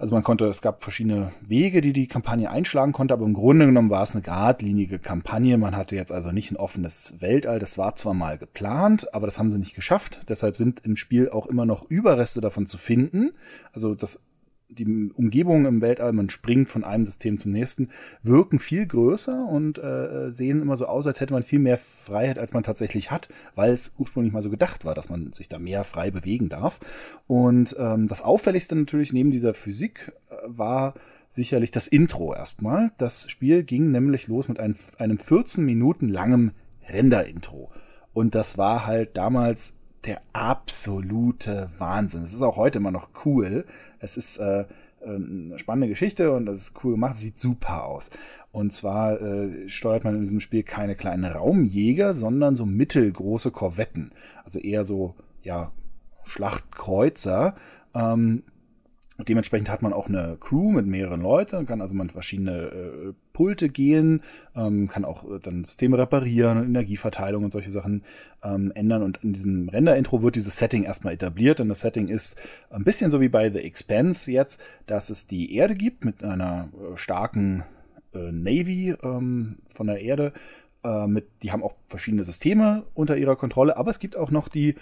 Also man konnte, es gab verschiedene Wege, die die Kampagne einschlagen konnte, aber im Grunde genommen war es eine geradlinige Kampagne. Man hatte jetzt also nicht ein offenes Weltall. Das war zwar mal geplant, aber das haben sie nicht geschafft. Deshalb sind im Spiel auch immer noch Überreste davon zu finden. Also das die Umgebungen im Weltall, man springt von einem System zum nächsten, wirken viel größer und äh, sehen immer so aus, als hätte man viel mehr Freiheit, als man tatsächlich hat, weil es ursprünglich mal so gedacht war, dass man sich da mehr frei bewegen darf. Und ähm, das Auffälligste natürlich neben dieser Physik äh, war sicherlich das Intro erstmal. Das Spiel ging nämlich los mit einem, einem 14 Minuten langem Render-Intro. Und das war halt damals der absolute Wahnsinn. Es ist auch heute immer noch cool. Es ist äh, eine spannende Geschichte und das ist cool gemacht, sieht super aus. Und zwar äh, steuert man in diesem Spiel keine kleinen Raumjäger, sondern so mittelgroße Korvetten. Also eher so, ja, Schlachtkreuzer, ähm, dementsprechend hat man auch eine Crew mit mehreren Leuten, kann also man verschiedene äh, Pulte gehen, ähm, kann auch äh, dann Systeme reparieren, Energieverteilung und solche Sachen ähm, ändern. Und in diesem Render-Intro wird dieses Setting erstmal etabliert. Denn das Setting ist ein bisschen so wie bei The Expanse jetzt, dass es die Erde gibt mit einer äh, starken äh, Navy ähm, von der Erde Äh, mit, die haben auch verschiedene Systeme unter ihrer Kontrolle, aber es gibt auch noch die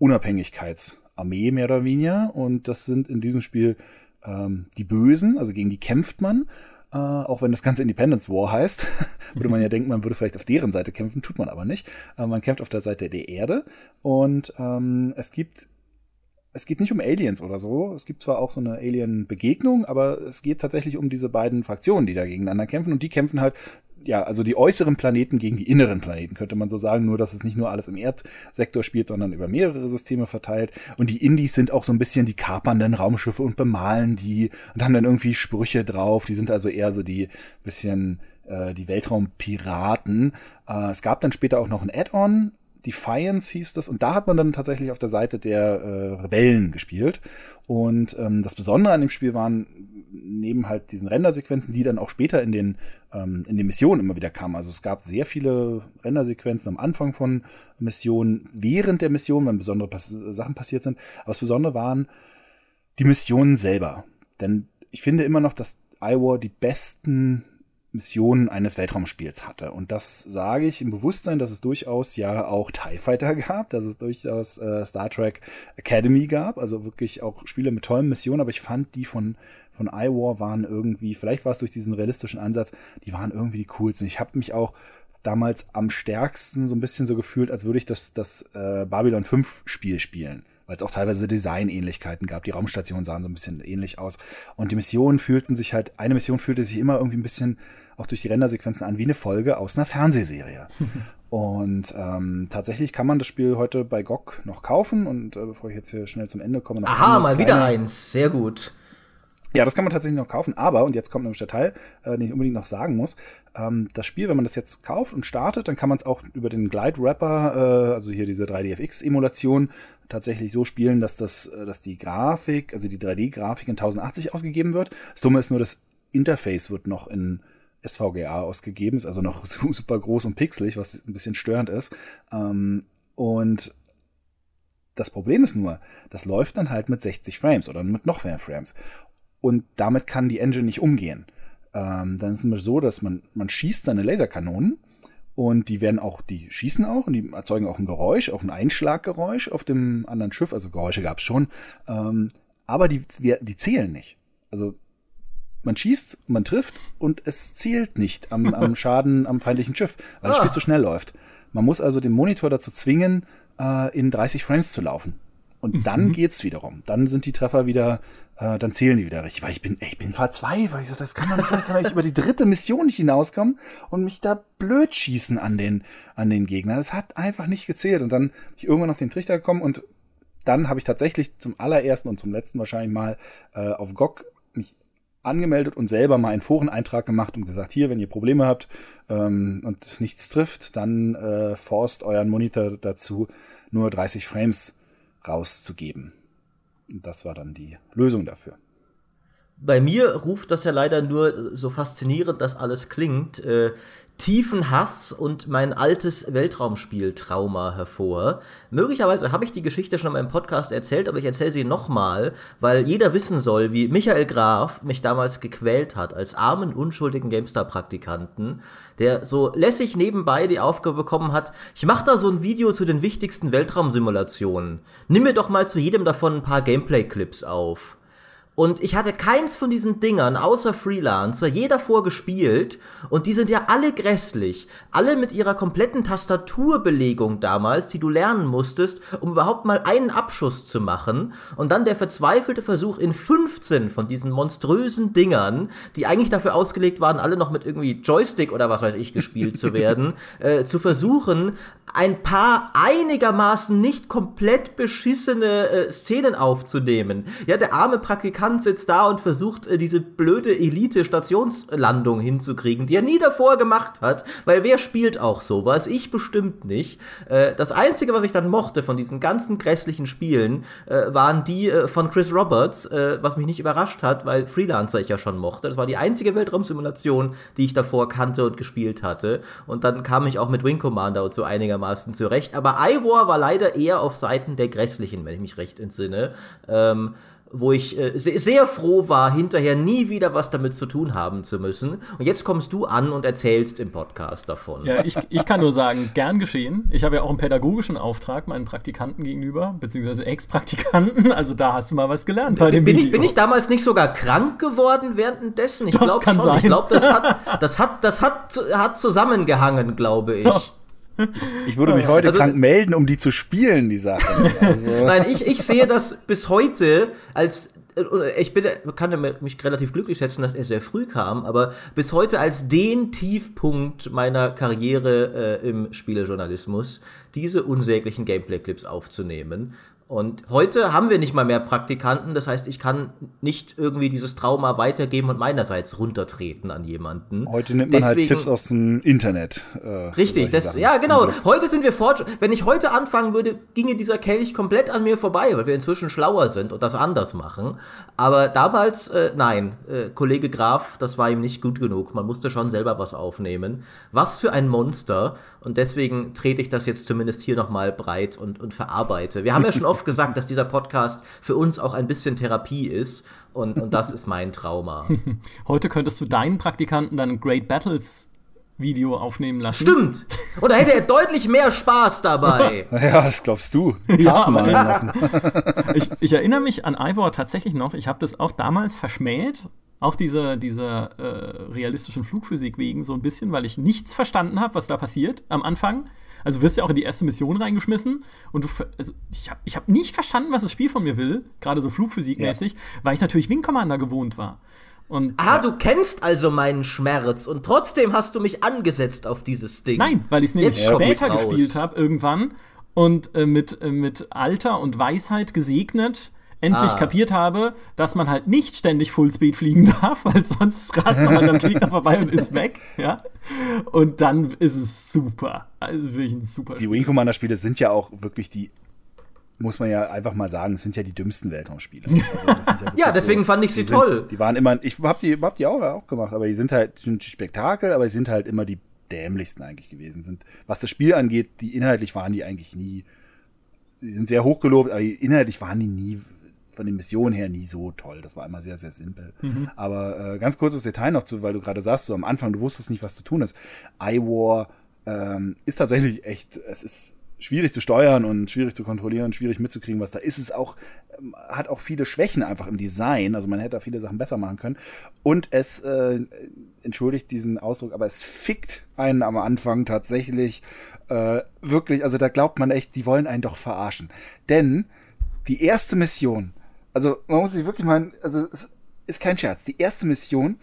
Unabhängigkeitsarmee mehr oder weniger. Und das sind in diesem Spiel ähm, die Bösen, also gegen die kämpft man. Äh, auch wenn das ganze Independence War heißt, würde man ja denken, man würde vielleicht auf deren Seite kämpfen, tut man aber nicht. Äh, man kämpft auf der Seite der Erde. Und ähm, es gibt es geht nicht um Aliens oder so. Es gibt zwar auch so eine Alien-Begegnung, aber es geht tatsächlich um diese beiden Fraktionen, die da gegeneinander kämpfen. Und die kämpfen halt, ja, also die äußeren Planeten gegen die inneren Planeten, könnte man so sagen. Nur, dass es nicht nur alles im Erdsektor spielt, sondern über mehrere Systeme verteilt. Und die Indies sind auch so ein bisschen die kapernden Raumschiffe und bemalen die und haben dann irgendwie Sprüche drauf. Die sind also eher so die bisschen äh, die Weltraumpiraten. Äh, es gab dann später auch noch ein Add-on Defiance hieß das. Und da hat man dann tatsächlich auf der Seite der äh, Rebellen gespielt. Und ähm, das Besondere an dem Spiel waren neben halt diesen Rendersequenzen, die dann auch später in den, ähm, in den Missionen immer wieder kamen. Also es gab sehr viele Rendersequenzen am Anfang von Missionen, während der Mission, wenn besondere Pass Sachen passiert sind. Aber das Besondere waren die Missionen selber. Denn ich finde immer noch, dass iWar die besten Missionen eines Weltraumspiels hatte. Und das sage ich im Bewusstsein, dass es durchaus ja auch TIE Fighter gab, dass es durchaus äh, Star Trek Academy gab, also wirklich auch Spiele mit tollen Missionen, aber ich fand die von, von iWar waren irgendwie, vielleicht war es durch diesen realistischen Ansatz, die waren irgendwie die coolsten. Ich habe mich auch damals am stärksten so ein bisschen so gefühlt, als würde ich das, das äh, Babylon 5 Spiel spielen weil es auch teilweise Designähnlichkeiten gab. Die Raumstationen sahen so ein bisschen ähnlich aus. Und die Missionen fühlten sich halt, eine Mission fühlte sich immer irgendwie ein bisschen auch durch die Rendersequenzen an wie eine Folge aus einer Fernsehserie. und ähm, tatsächlich kann man das Spiel heute bei GOG noch kaufen. Und äh, bevor ich jetzt hier schnell zum Ende komme, noch Aha, mal wieder eins. Sehr gut. Ja, das kann man tatsächlich noch kaufen, aber, und jetzt kommt nämlich der Teil, äh, den ich unbedingt noch sagen muss, ähm, das Spiel, wenn man das jetzt kauft und startet, dann kann man es auch über den Glide Wrapper, äh, also hier diese 3DFX-Emulation, tatsächlich so spielen, dass das, äh, dass die Grafik, also die 3D-Grafik in 1080 ausgegeben wird. Das Dumme ist nur, das Interface wird noch in SVGA ausgegeben, ist also noch super groß und pixelig, was ein bisschen störend ist. Ähm, und das Problem ist nur, das läuft dann halt mit 60 Frames oder mit noch mehr Frames und damit kann die Engine nicht umgehen. Ähm, dann ist es immer so, dass man, man schießt seine Laserkanonen und die werden auch, die schießen auch und die erzeugen auch ein Geräusch, auch ein Einschlaggeräusch auf dem anderen Schiff. Also Geräusche gab es schon, ähm, aber die, die zählen nicht. Also man schießt, man trifft und es zählt nicht am, am Schaden am feindlichen Schiff, weil das Spiel ah. zu schnell läuft. Man muss also den Monitor dazu zwingen, äh, in 30 Frames zu laufen. Und dann mhm. geht's wiederum. Dann sind die Treffer wieder äh, dann zählen die wieder richtig. Weil ich bin, ich bin verzweifelt. Ich so, das kann man nicht sagen, kann ich über die dritte Mission nicht hinauskommen und mich da blöd schießen an den, an den Gegner. Das hat einfach nicht gezählt. Und dann bin ich irgendwann auf den Trichter gekommen und dann habe ich tatsächlich zum allerersten und zum letzten wahrscheinlich mal äh, auf GOG mich angemeldet und selber mal einen Foreneintrag gemacht und gesagt, hier, wenn ihr Probleme habt ähm, und nichts trifft, dann äh, forst euren Monitor dazu, nur 30 Frames rauszugeben. Und das war dann die Lösung dafür. Bei mir ruft das ja leider nur so faszinierend, dass alles klingt, äh, tiefen Hass und mein altes Weltraumspiel-Trauma hervor. Möglicherweise habe ich die Geschichte schon in meinem Podcast erzählt, aber ich erzähle sie nochmal, weil jeder wissen soll, wie Michael Graf mich damals gequält hat als armen, unschuldigen GameStar-Praktikanten, der so lässig nebenbei die Aufgabe bekommen hat, ich mache da so ein Video zu den wichtigsten Weltraumsimulationen. Nimm mir doch mal zu jedem davon ein paar Gameplay-Clips auf. Und ich hatte keins von diesen Dingern außer Freelancer, jeder vorgespielt. Und die sind ja alle grässlich. Alle mit ihrer kompletten Tastaturbelegung damals, die du lernen musstest, um überhaupt mal einen Abschuss zu machen. Und dann der verzweifelte Versuch in 15 von diesen monströsen Dingern, die eigentlich dafür ausgelegt waren, alle noch mit irgendwie Joystick oder was weiß ich gespielt zu werden, äh, zu versuchen, ein paar einigermaßen nicht komplett beschissene äh, Szenen aufzunehmen. Ja, der arme Praktikant sitzt da und versucht, äh, diese blöde Elite-Stationslandung hinzukriegen, die er nie davor gemacht hat, weil wer spielt auch sowas? Ich bestimmt nicht. Äh, das Einzige, was ich dann mochte von diesen ganzen grässlichen Spielen, äh, waren die von Chris Roberts, was mich nicht überrascht hat, weil Freelancer ich ja schon mochte. Das war die einzige Weltraumsimulation, die ich davor kannte und gespielt hatte. Und dann kam ich auch mit Wing Commander und so einigermaßen zurecht. Aber iWar war leider eher auf Seiten der Grässlichen, wenn ich mich recht entsinne. Ähm, wo ich äh, sehr, froh war, hinterher nie wieder was damit zu tun haben zu müssen. Und jetzt kommst du an und erzählst im Podcast davon. Ja, ich, ich kann nur sagen, gern geschehen. Ich habe ja auch einen pädagogischen Auftrag meinen Praktikanten gegenüber, beziehungsweise Ex-Praktikanten. Also da hast du mal was gelernt bei dem bin Video. Ich, bin ich damals nicht sogar krank geworden währenddessen? Ich glaube schon. Sein. Ich glaube, das, hat, das, hat, das hat, hat zusammengehangen, glaube ich. Doch. Ich würde mich heute also, krank melden, um die zu spielen, die Sache. Also. Nein, ich, ich sehe das bis heute als äh, ich bin, kann mich relativ glücklich schätzen, dass er sehr früh kam, aber bis heute als den Tiefpunkt meiner Karriere äh, im Spielejournalismus, diese unsäglichen Gameplay-Clips aufzunehmen. Und heute haben wir nicht mal mehr Praktikanten, das heißt, ich kann nicht irgendwie dieses Trauma weitergeben und meinerseits runtertreten an jemanden. Heute nimmt man halt Deswegen, halt Tipps aus dem Internet. Äh, richtig, das, ja genau. Heute sind wir fort. Wenn ich heute anfangen würde, ginge dieser Kelch komplett an mir vorbei, weil wir inzwischen schlauer sind und das anders machen. Aber damals, äh, nein, äh, Kollege Graf, das war ihm nicht gut genug. Man musste schon selber was aufnehmen. Was für ein Monster. Und deswegen trete ich das jetzt zumindest hier nochmal breit und, und verarbeite. Wir haben ja schon oft gesagt, dass dieser Podcast für uns auch ein bisschen Therapie ist. Und, und das ist mein Trauma. Heute könntest du deinen Praktikanten dann Great Battles Video aufnehmen lassen. Stimmt. Und da hätte er deutlich mehr Spaß dabei. ja, das glaubst du. ja, aber lassen. ich, ich, erinnere mich an Ivor tatsächlich noch. Ich habe das auch damals verschmäht auch diese, diese äh, realistischen Flugphysik wegen so ein bisschen, weil ich nichts verstanden habe, was da passiert am Anfang. Also wirst du ja auch in die erste Mission reingeschmissen und du, also ich habe ich hab nicht verstanden, was das Spiel von mir will, gerade so flugphysikmäßig, ja. weil ich natürlich Wing Commander gewohnt war. Und, ah, du kennst also meinen Schmerz und trotzdem hast du mich angesetzt auf dieses Ding. Nein, weil ich es nämlich Jetzt später gespielt habe irgendwann und äh, mit, äh, mit Alter und Weisheit gesegnet endlich ah. kapiert habe, dass man halt nicht ständig Fullspeed fliegen darf, weil sonst rast man halt am Gegner vorbei und ist weg. Ja? Und dann ist es super. Also wirklich ein super. Die Wing Commander Spiele sind ja auch wirklich die muss man ja einfach mal sagen, es sind ja die dümmsten Weltraumspiele. Also ja, ja, deswegen so, fand ich sie die toll. Sind, die waren immer, ich hab die, hab die auch, auch gemacht, aber die sind halt sind Spektakel, aber sie sind halt immer die dämlichsten eigentlich gewesen. Sind, was das Spiel angeht, die inhaltlich waren die eigentlich nie, die sind sehr hochgelobt, aber inhaltlich waren die nie von den Missionen her nie so toll. Das war immer sehr, sehr simpel. Mhm. Aber äh, ganz kurzes Detail noch zu, weil du gerade sagst, so am Anfang, du wusstest nicht, was zu tun ist. iWar ähm, ist tatsächlich echt, es ist schwierig zu steuern und schwierig zu kontrollieren, schwierig mitzukriegen, was da ist. Es auch, ähm, hat auch viele Schwächen einfach im Design. Also man hätte da viele Sachen besser machen können. Und es, äh, entschuldigt diesen Ausdruck, aber es fickt einen am Anfang tatsächlich äh, wirklich. Also da glaubt man echt, die wollen einen doch verarschen. Denn die erste Mission, also man muss sich wirklich mal, also es ist kein Scherz. Die erste Mission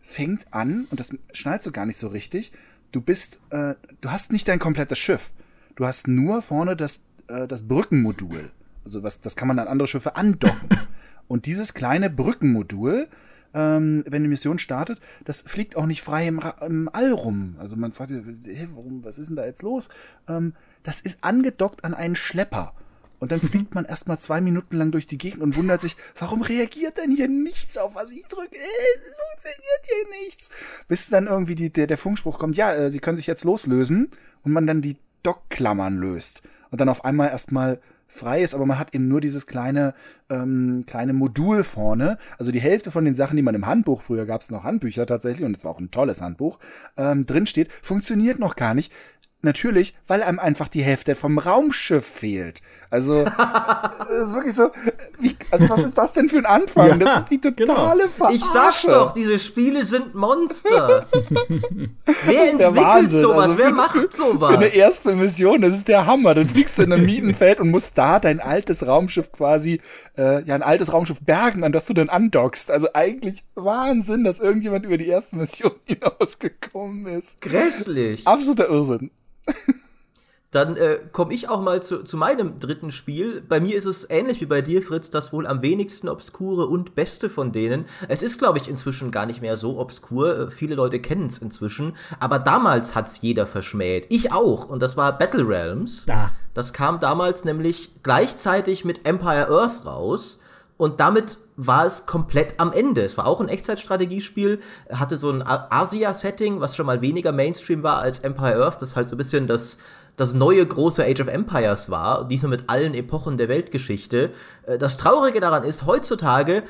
fängt an, und das schnallst du gar nicht so richtig, du bist, äh, du hast nicht dein komplettes Schiff. Du hast nur vorne das, äh, das Brückenmodul. Also was, das kann man an andere Schiffe andocken. und dieses kleine Brückenmodul, ähm, wenn die Mission startet, das fliegt auch nicht frei im, im All rum. Also man fragt sich, hey, warum, was ist denn da jetzt los? Ähm, das ist angedockt an einen Schlepper. Und dann fliegt man erstmal zwei Minuten lang durch die Gegend und wundert sich, warum reagiert denn hier nichts auf was ich drücke? Äh, es funktioniert hier nichts. Bis dann irgendwie die, der, der Funkspruch kommt, ja, äh, sie können sich jetzt loslösen und man dann die Dockklammern löst. Und dann auf einmal erstmal frei ist, aber man hat eben nur dieses kleine, ähm, kleine Modul vorne. Also die Hälfte von den Sachen, die man im Handbuch, früher gab es noch Handbücher tatsächlich, und es war auch ein tolles Handbuch, ähm, drin steht, funktioniert noch gar nicht. Natürlich, weil einem einfach die Hälfte vom Raumschiff fehlt. Also, es ist wirklich so, wie, also was ist das denn für ein Anfang? Ja, das ist die genau. totale genau. Verarsche. Ich sag's doch, diese Spiele sind Monster. Wer das ist der Wahnsinn. sowas? Also Wer macht sowas? Für eine erste Mission, das ist der Hammer. Du fliegst in ein Mietenfeld und musst da dein altes Raumschiff quasi, äh, ja, ein altes Raumschiff bergen, an das du dann andockst. Also eigentlich Wahnsinn, dass irgendjemand über die erste Mission hinausgekommen ist. Grässlich. Absoluter Irrsinn. Dann äh, komme ich auch mal zu, zu meinem dritten Spiel. Bei mir ist es ähnlich wie bei dir, Fritz, das wohl am wenigsten obskure und beste von denen. Es ist, glaube ich, inzwischen gar nicht mehr so obskur. Äh, viele Leute kennen es inzwischen. Aber damals hat es jeder verschmäht. Ich auch. Und das war Battle Realms. Ja. Das kam damals nämlich gleichzeitig mit Empire Earth raus. Und damit war es komplett am Ende. Es war auch ein Echtzeitstrategiespiel, hatte so ein Asia-Setting, was schon mal weniger Mainstream war als Empire Earth. Das halt so ein bisschen das das neue große Age of Empires war, diesmal mit allen Epochen der Weltgeschichte. Äh, das Traurige daran ist, heutzutage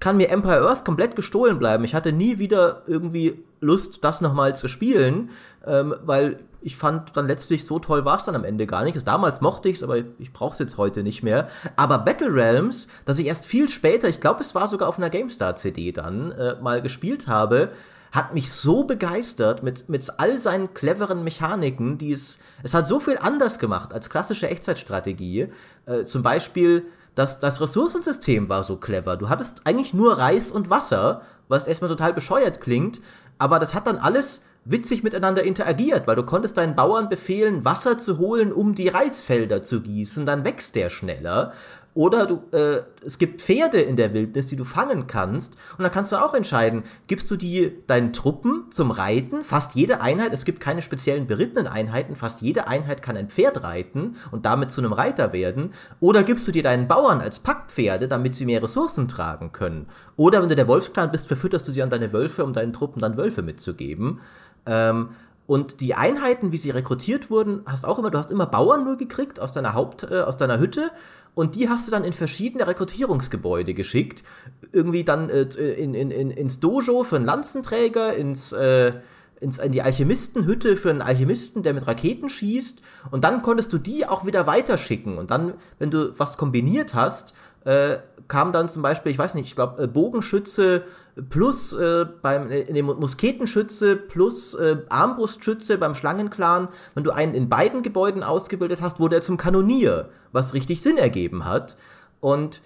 kann mir Empire Earth komplett gestohlen bleiben. Ich hatte nie wieder irgendwie Lust, das nochmal zu spielen, ähm, weil ich fand dann letztlich so toll war es dann am Ende gar nicht. Also damals mochte ich es, aber ich brauche es jetzt heute nicht mehr. Aber Battle Realms, das ich erst viel später, ich glaube, es war sogar auf einer GameStar-CD dann, äh, mal gespielt habe, hat mich so begeistert mit, mit all seinen cleveren Mechaniken, die es, es hat so viel anders gemacht als klassische Echtzeitstrategie. Äh, zum Beispiel, das, das Ressourcensystem war so clever. Du hattest eigentlich nur Reis und Wasser, was erstmal total bescheuert klingt, aber das hat dann alles witzig miteinander interagiert, weil du konntest deinen Bauern befehlen, Wasser zu holen, um die Reisfelder zu gießen, dann wächst der schneller. Oder du, äh, es gibt Pferde in der Wildnis, die du fangen kannst. Und dann kannst du auch entscheiden, gibst du die deinen Truppen zum Reiten? Fast jede Einheit, es gibt keine speziellen berittenen Einheiten, fast jede Einheit kann ein Pferd reiten und damit zu einem Reiter werden. Oder gibst du dir deinen Bauern als Packpferde, damit sie mehr Ressourcen tragen können? Oder wenn du der Wolfsklan bist, verfütterst du sie an deine Wölfe, um deinen Truppen dann Wölfe mitzugeben. Ähm, und die Einheiten, wie sie rekrutiert wurden, hast auch immer, du hast immer Bauern nur gekriegt aus deiner Haupt, äh, aus deiner Hütte und die hast du dann in verschiedene Rekrutierungsgebäude geschickt. Irgendwie dann äh, in, in, in, ins Dojo für einen Lanzenträger, ins, äh, ins, in die Alchemistenhütte für einen Alchemisten, der mit Raketen schießt. Und dann konntest du die auch wieder weiterschicken. Und dann, wenn du was kombiniert hast, äh, kam dann zum Beispiel, ich weiß nicht, ich glaube, äh, Bogenschütze plus äh, beim äh, dem Musketenschütze plus äh, Armbrustschütze beim Schlangenclan, wenn du einen in beiden Gebäuden ausgebildet hast, wurde er zum Kanonier, was richtig Sinn ergeben hat. Und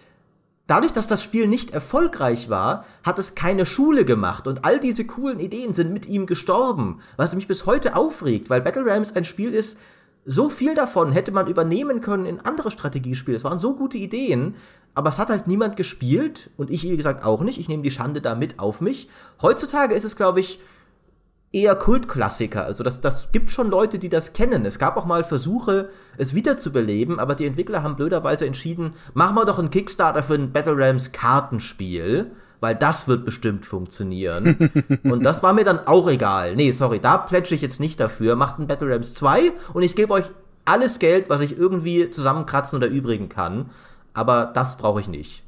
dadurch, dass das Spiel nicht erfolgreich war, hat es keine Schule gemacht und all diese coolen Ideen sind mit ihm gestorben, was mich bis heute aufregt, weil Battle Rams ein Spiel ist, so viel davon hätte man übernehmen können in andere Strategiespiele. Es waren so gute Ideen, aber es hat halt niemand gespielt und ich, wie gesagt, auch nicht. Ich nehme die Schande da mit auf mich. Heutzutage ist es, glaube ich, eher Kultklassiker. Also das, das gibt schon Leute, die das kennen. Es gab auch mal Versuche, es wiederzubeleben, aber die Entwickler haben blöderweise entschieden, machen wir doch einen Kickstarter für ein Battle Realms Kartenspiel, weil das wird bestimmt funktionieren. und das war mir dann auch egal. Nee, sorry, da plätsche ich jetzt nicht dafür. Macht ein Battle Realms 2 und ich gebe euch alles Geld, was ich irgendwie zusammenkratzen oder übrigen kann aber das brauche ich nicht.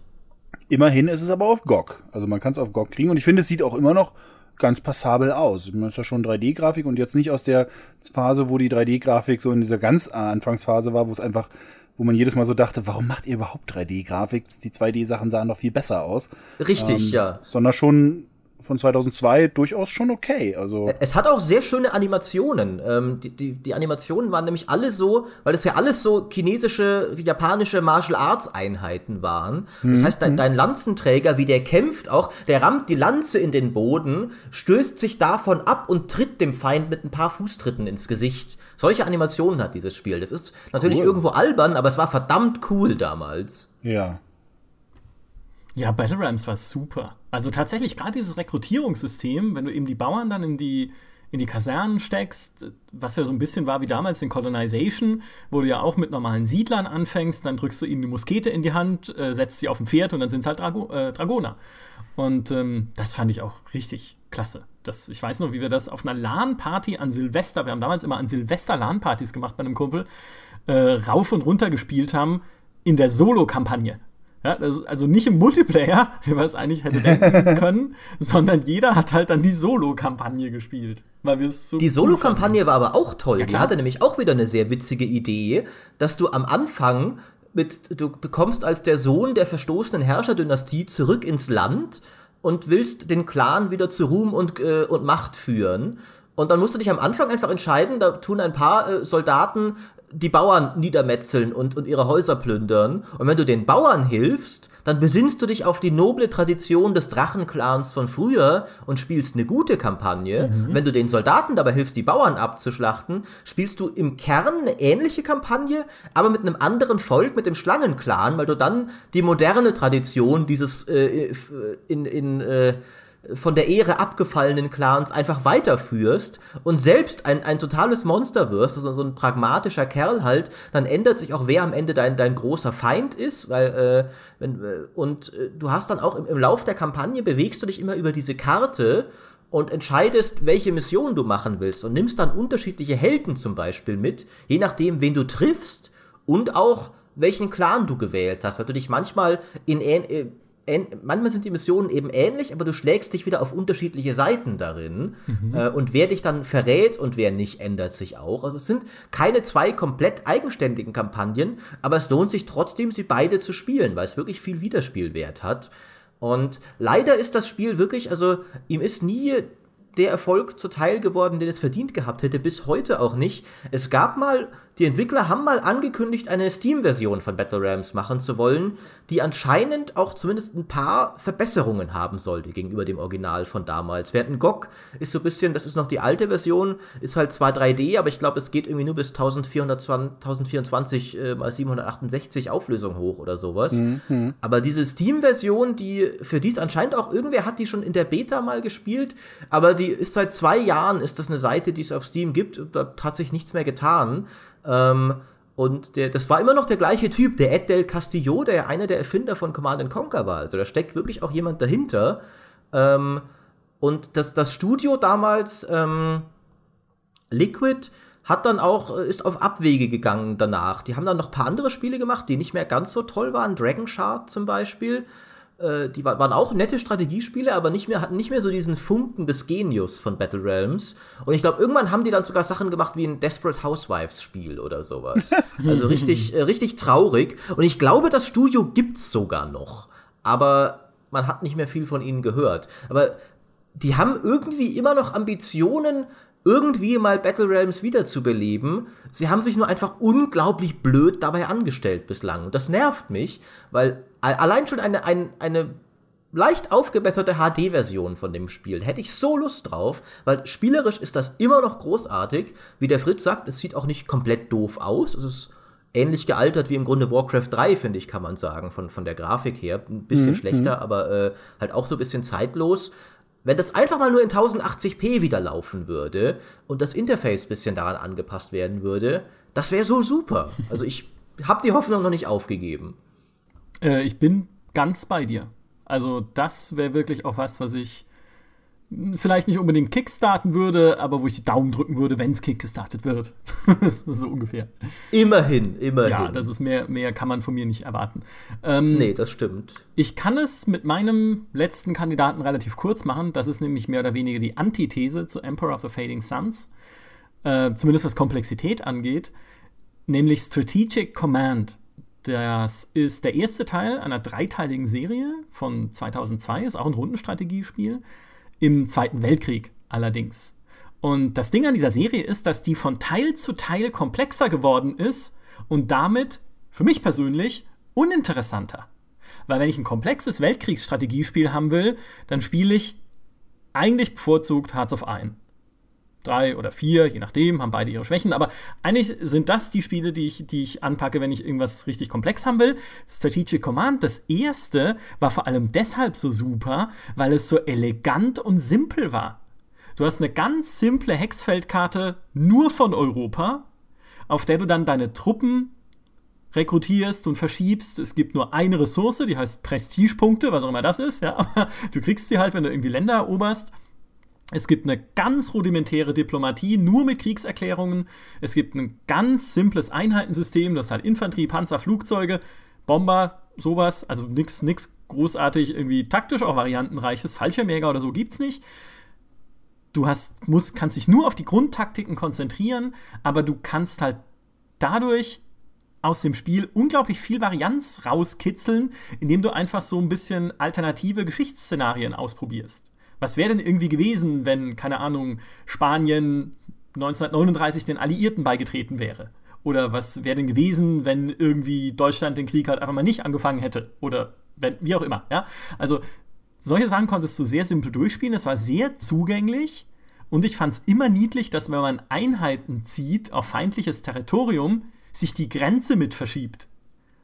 Immerhin ist es aber auf GOG. Also man kann es auf GOG kriegen und ich finde, es sieht auch immer noch ganz passabel aus. Das ist ja schon 3D-Grafik und jetzt nicht aus der Phase, wo die 3D-Grafik so in dieser ganz Anfangsphase war, wo es einfach, wo man jedes Mal so dachte, warum macht ihr überhaupt 3D-Grafik? Die 2D-Sachen sahen doch viel besser aus. Richtig, ähm, ja. Sondern schon von 2002 durchaus schon okay. Also es hat auch sehr schöne Animationen. Ähm, die, die, die, Animationen waren nämlich alle so, weil das ja alles so chinesische, japanische Martial Arts Einheiten waren. Das mhm. heißt, dein, mhm. dein, Lanzenträger, wie der kämpft auch, der rammt die Lanze in den Boden, stößt sich davon ab und tritt dem Feind mit ein paar Fußtritten ins Gesicht. Solche Animationen hat dieses Spiel. Das ist natürlich cool. irgendwo albern, aber es war verdammt cool damals. Ja. Ja, Battle Rams war super. Also tatsächlich gerade dieses Rekrutierungssystem, wenn du eben die Bauern dann in die in die Kasernen steckst, was ja so ein bisschen war wie damals in Colonization, wo du ja auch mit normalen Siedlern anfängst, dann drückst du ihnen die Muskete in die Hand, äh, setzt sie auf ein Pferd und dann sind es halt Drago äh, Dragoner. Und ähm, das fand ich auch richtig klasse. Das, ich weiß noch, wie wir das auf einer LAN-Party an Silvester, wir haben damals immer an Silvester LAN-Partys gemacht bei einem Kumpel, äh, rauf und runter gespielt haben in der Solo-Kampagne. Ja, also nicht im Multiplayer, wie man es eigentlich hätte denken können, sondern jeder hat halt dann die Solo-Kampagne gespielt. Weil wir so die Solo-Kampagne war aber auch toll. Ja, die hatte nämlich auch wieder eine sehr witzige Idee, dass du am Anfang mit, du bekommst als der Sohn der verstoßenen Herrscherdynastie zurück ins Land und willst den Clan wieder zu Ruhm und, äh, und Macht führen. Und dann musst du dich am Anfang einfach entscheiden, da tun ein paar äh, Soldaten die Bauern niedermetzeln und, und ihre Häuser plündern. Und wenn du den Bauern hilfst, dann besinnst du dich auf die noble Tradition des Drachenclans von früher und spielst eine gute Kampagne. Mhm. Wenn du den Soldaten dabei hilfst, die Bauern abzuschlachten, spielst du im Kern eine ähnliche Kampagne, aber mit einem anderen Volk, mit dem Schlangenclan, weil du dann die moderne Tradition dieses äh, in, in äh, von der Ehre abgefallenen Clans einfach weiterführst und selbst ein, ein totales Monster wirst, also so ein pragmatischer Kerl halt, dann ändert sich auch, wer am Ende dein, dein großer Feind ist, weil, äh, wenn, äh, und äh, du hast dann auch im, im Lauf der Kampagne bewegst du dich immer über diese Karte und entscheidest, welche Mission du machen willst und nimmst dann unterschiedliche Helden zum Beispiel mit, je nachdem, wen du triffst und auch welchen Clan du gewählt hast, weil du dich manchmal in, manchmal sind die Missionen eben ähnlich, aber du schlägst dich wieder auf unterschiedliche Seiten darin. Mhm. Äh, und wer dich dann verrät und wer nicht, ändert sich auch. Also es sind keine zwei komplett eigenständigen Kampagnen, aber es lohnt sich trotzdem, sie beide zu spielen, weil es wirklich viel Wiederspielwert hat. Und leider ist das Spiel wirklich, also ihm ist nie der Erfolg zuteil geworden, den es verdient gehabt hätte, bis heute auch nicht. Es gab mal die Entwickler haben mal angekündigt, eine Steam-Version von Battle Rams machen zu wollen, die anscheinend auch zumindest ein paar Verbesserungen haben sollte gegenüber dem Original von damals. Während GOG ist so ein bisschen, das ist noch die alte Version, ist halt zwar 3D, aber ich glaube, es geht irgendwie nur bis 1420, 1024 äh, mal 768 Auflösung hoch oder sowas. Mhm. Aber diese Steam-Version, die für dies anscheinend auch irgendwer hat die schon in der Beta mal gespielt, aber die ist seit zwei Jahren, ist das eine Seite, die es auf Steam gibt, da hat sich nichts mehr getan. Ähm, und der, das war immer noch der gleiche Typ, der Ed Del Castillo, der ja einer der Erfinder von Command Conquer war. Also da steckt wirklich auch jemand dahinter. Ähm, und das, das Studio damals, ähm, Liquid, hat dann auch, äh, ist auf Abwege gegangen danach. Die haben dann noch ein paar andere Spiele gemacht, die nicht mehr ganz so toll waren. Dragon Shard zum Beispiel. Äh, die waren auch nette Strategiespiele, aber nicht mehr, hatten nicht mehr so diesen Funken des Genius von Battle Realms. Und ich glaube, irgendwann haben die dann sogar Sachen gemacht wie ein Desperate Housewives Spiel oder sowas. Also richtig, äh, richtig traurig. Und ich glaube, das Studio gibt's sogar noch. Aber man hat nicht mehr viel von ihnen gehört. Aber die haben irgendwie immer noch Ambitionen, irgendwie mal Battle Realms wiederzubeleben. Sie haben sich nur einfach unglaublich blöd dabei angestellt bislang. Und das nervt mich, weil allein schon eine, eine, eine leicht aufgebesserte HD-Version von dem Spiel. Hätte ich so Lust drauf, weil spielerisch ist das immer noch großartig. Wie der Fritz sagt, es sieht auch nicht komplett doof aus. Es ist ähnlich gealtert wie im Grunde Warcraft 3, finde ich, kann man sagen, von, von der Grafik her. Ein bisschen mhm. schlechter, mhm. aber äh, halt auch so ein bisschen zeitlos. Wenn das einfach mal nur in 1080p wieder laufen würde und das Interface bisschen daran angepasst werden würde, das wäre so super. Also ich habe die Hoffnung noch nicht aufgegeben. Äh, ich bin ganz bei dir. Also das wäre wirklich auch was, was ich vielleicht nicht unbedingt kickstarten würde, aber wo ich die Daumen drücken würde, wenn es kickstartet wird. so ungefähr. Immerhin, immerhin. Ja, das ist mehr, mehr kann man von mir nicht erwarten. Ähm, nee, das stimmt. Ich kann es mit meinem letzten Kandidaten relativ kurz machen. Das ist nämlich mehr oder weniger die Antithese zu Emperor of the Fading Suns. Äh, zumindest was Komplexität angeht. Nämlich Strategic Command. Das ist der erste Teil einer dreiteiligen Serie von 2002, ist auch ein Rundenstrategiespiel, im Zweiten Weltkrieg allerdings. Und das Ding an dieser Serie ist, dass die von Teil zu Teil komplexer geworden ist und damit, für mich persönlich, uninteressanter. Weil wenn ich ein komplexes Weltkriegsstrategiespiel haben will, dann spiele ich eigentlich bevorzugt Hearts of Iron drei oder vier, je nachdem, haben beide ihre Schwächen. Aber eigentlich sind das die Spiele, die ich, die ich anpacke, wenn ich irgendwas richtig komplex haben will. Strategic Command, das erste, war vor allem deshalb so super, weil es so elegant und simpel war. Du hast eine ganz simple Hexfeldkarte nur von Europa, auf der du dann deine Truppen rekrutierst und verschiebst. Es gibt nur eine Ressource, die heißt Prestigepunkte, was auch immer das ist. Ja, aber du kriegst sie halt, wenn du irgendwie Länder eroberst. Es gibt eine ganz rudimentäre Diplomatie, nur mit Kriegserklärungen. Es gibt ein ganz simples Einheitensystem, das halt Infanterie, Panzer, Flugzeuge, Bomber, sowas. Also nichts nix großartig irgendwie taktisch, auch variantenreiches. Fallschirmjäger oder so gibt's nicht. Du hast, musst, kannst dich nur auf die Grundtaktiken konzentrieren, aber du kannst halt dadurch aus dem Spiel unglaublich viel Varianz rauskitzeln, indem du einfach so ein bisschen alternative Geschichtsszenarien ausprobierst. Was wäre denn irgendwie gewesen, wenn, keine Ahnung, Spanien 1939 den Alliierten beigetreten wäre? Oder was wäre denn gewesen, wenn irgendwie Deutschland den Krieg halt einfach mal nicht angefangen hätte? Oder wenn, wie auch immer, ja? Also, solche Sachen konntest du sehr simpel durchspielen. Es war sehr zugänglich. Und ich fand es immer niedlich, dass wenn man Einheiten zieht auf feindliches Territorium, sich die Grenze mit verschiebt.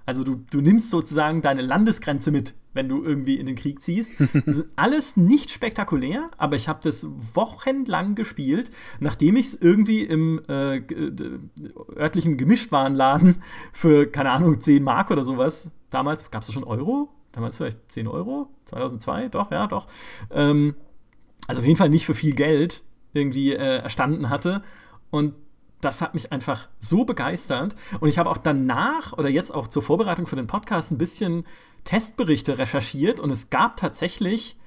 Also du, du nimmst sozusagen deine Landesgrenze mit, wenn du irgendwie in den Krieg ziehst. Das ist alles nicht spektakulär, aber ich habe das wochenlang gespielt, nachdem ich es irgendwie im äh, örtlichen Gemischtwarenladen für, keine Ahnung, 10 Mark oder sowas, damals gab es schon Euro? Damals vielleicht 10 Euro? 2002? Doch, ja, doch. Ähm, also auf jeden Fall nicht für viel Geld irgendwie äh, erstanden hatte. Und das hat mich einfach so begeistert. Und ich habe auch danach oder jetzt auch zur Vorbereitung für den Podcast ein bisschen Testberichte recherchiert und es gab tatsächlich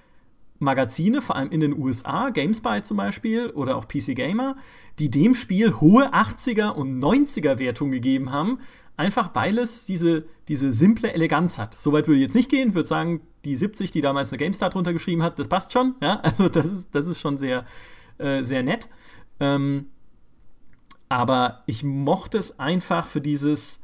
Magazine, vor allem in den USA, GameSpy zum Beispiel oder auch PC Gamer, die dem Spiel hohe 80er und 90er Wertungen gegeben haben, einfach weil es diese, diese simple Eleganz hat. Soweit würde ich jetzt nicht gehen, würde sagen, die 70, die damals eine GameStar drunter geschrieben hat, das passt schon. Ja? Also das ist, das ist schon sehr, äh, sehr nett. Ähm, aber ich mochte es einfach für dieses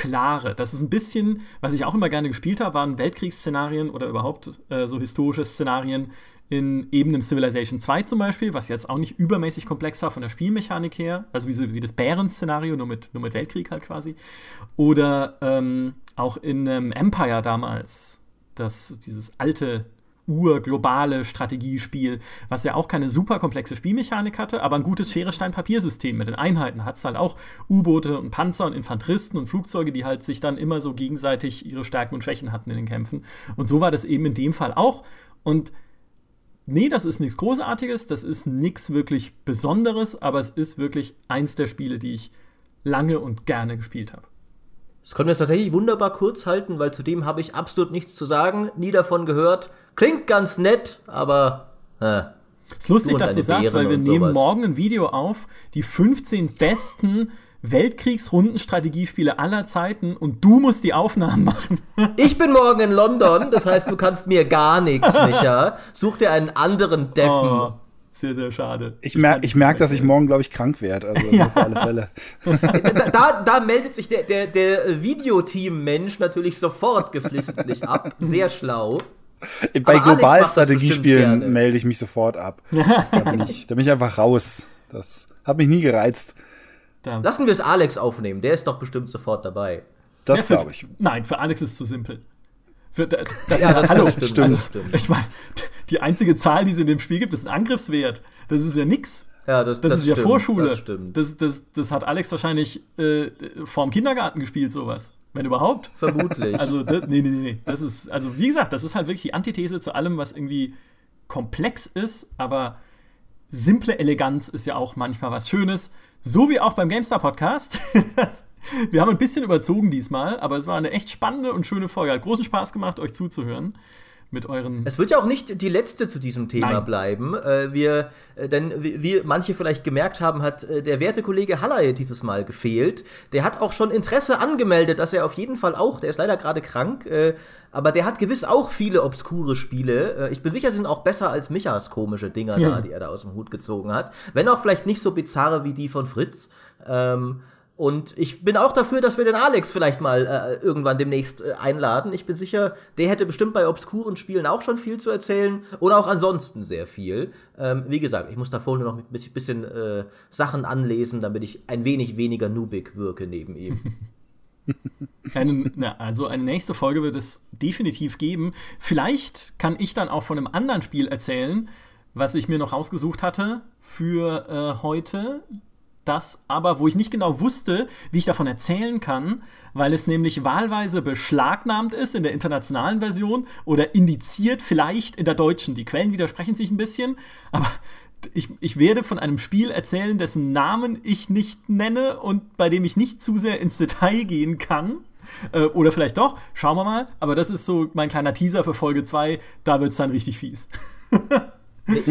Klare. Das ist ein bisschen, was ich auch immer gerne gespielt habe, waren Weltkriegsszenarien oder überhaupt äh, so historische Szenarien in eben einem Civilization 2 zum Beispiel, was jetzt auch nicht übermäßig komplex war von der Spielmechanik her, also wie, wie das Bären-Szenario, nur mit, nur mit Weltkrieg halt quasi. Oder ähm, auch in ähm, Empire damals, das, dieses alte urglobale Strategiespiel, was ja auch keine super komplexe Spielmechanik hatte, aber ein gutes Schere-Stein-Papiersystem mit den Einheiten hat es halt auch U-Boote und Panzer und Infanteristen und Flugzeuge, die halt sich dann immer so gegenseitig ihre Stärken und Schwächen hatten in den Kämpfen. Und so war das eben in dem Fall auch. Und nee, das ist nichts Großartiges, das ist nichts wirklich Besonderes, aber es ist wirklich eins der Spiele, die ich lange und gerne gespielt habe. Das können wir tatsächlich wunderbar kurz halten, weil zu dem habe ich absolut nichts zu sagen, nie davon gehört. Klingt ganz nett, aber. Äh, ist lustig, dass du sagst, weil wir nehmen morgen ein Video auf, die 15 besten Weltkriegsrundenstrategiespiele aller Zeiten und du musst die Aufnahmen machen. ich bin morgen in London, das heißt, du kannst mir gar nichts, Micha. Such dir einen anderen Deppen. Oh, sehr, sehr schade. Ich, mer ich merke, dass ich morgen, glaube ich, krank werde. Also ja. auf alle Fälle. da, da, da, meldet sich der, der, der Videoteam-Mensch natürlich sofort geflissentlich ab. Sehr schlau. Bei Globalstrategiespielen melde ich mich sofort ab. da, bin ich, da bin ich einfach raus. Das hat mich nie gereizt. Da. Lassen wir es Alex aufnehmen, der ist doch bestimmt sofort dabei. Das ja, glaube ich. Nein, für Alex ist es zu simpel. Für, das ja, das, hallo, das stimmt, also, stimmt. Ich meine, die einzige Zahl, die es in dem Spiel gibt, ist ein Angriffswert. Das ist ja nix. Ja, das, das, das ist stimmt, ja Vorschule. Das, stimmt. Das, das, das hat Alex wahrscheinlich äh, vorm Kindergarten gespielt, sowas. Wenn überhaupt. Vermutlich. Also, das, nee, nee, nee. Das ist, also, wie gesagt, das ist halt wirklich die Antithese zu allem, was irgendwie komplex ist, aber simple Eleganz ist ja auch manchmal was Schönes. So wie auch beim GameStar Podcast. Wir haben ein bisschen überzogen diesmal, aber es war eine echt spannende und schöne Folge. Hat großen Spaß gemacht, euch zuzuhören mit euren. Es wird ja auch nicht die letzte zu diesem Thema Nein. bleiben. Äh, wir, äh, denn wie manche vielleicht gemerkt haben, hat äh, der werte Kollege Haller dieses Mal gefehlt. Der hat auch schon Interesse angemeldet, dass er auf jeden Fall auch, der ist leider gerade krank, äh, aber der hat gewiss auch viele obskure Spiele. Äh, ich bin sicher, sie sind auch besser als Michas komische Dinger ja. da, die er da aus dem Hut gezogen hat. Wenn auch vielleicht nicht so bizarre wie die von Fritz. Ähm, und ich bin auch dafür, dass wir den Alex vielleicht mal äh, irgendwann demnächst äh, einladen. Ich bin sicher, der hätte bestimmt bei obskuren Spielen auch schon viel zu erzählen und auch ansonsten sehr viel. Ähm, wie gesagt, ich muss da vorne noch ein bisschen, bisschen äh, Sachen anlesen, damit ich ein wenig weniger noobig wirke neben ihm. Eine, na, also eine nächste Folge wird es definitiv geben. Vielleicht kann ich dann auch von einem anderen Spiel erzählen, was ich mir noch rausgesucht hatte für äh, heute das aber, wo ich nicht genau wusste, wie ich davon erzählen kann, weil es nämlich wahlweise beschlagnahmt ist in der internationalen Version oder indiziert vielleicht in der deutschen. Die Quellen widersprechen sich ein bisschen, aber ich, ich werde von einem Spiel erzählen, dessen Namen ich nicht nenne und bei dem ich nicht zu sehr ins Detail gehen kann. Äh, oder vielleicht doch, schauen wir mal. Aber das ist so mein kleiner Teaser für Folge 2. Da wird es dann richtig fies.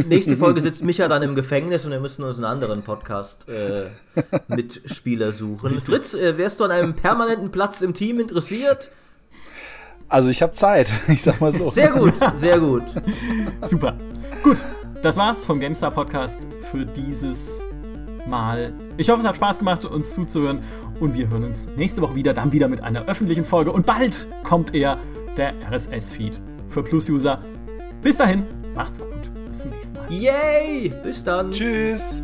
Nächste Folge sitzt Micha dann im Gefängnis und wir müssen uns einen anderen Podcast-Mitspieler äh, suchen. Fritz, äh, wärst du an einem permanenten Platz im Team interessiert? Also ich habe Zeit, ich sag mal so. Sehr gut, sehr gut. Super. Gut, das war's vom GameStar Podcast für dieses Mal. Ich hoffe, es hat Spaß gemacht, uns zuzuhören und wir hören uns nächste Woche wieder, dann wieder mit einer öffentlichen Folge und bald kommt er, der RSS-Feed für Plus-User. Bis dahin, Macht's gut. Bis zum nächsten Mal. Yay! Bis dann. Tschüss.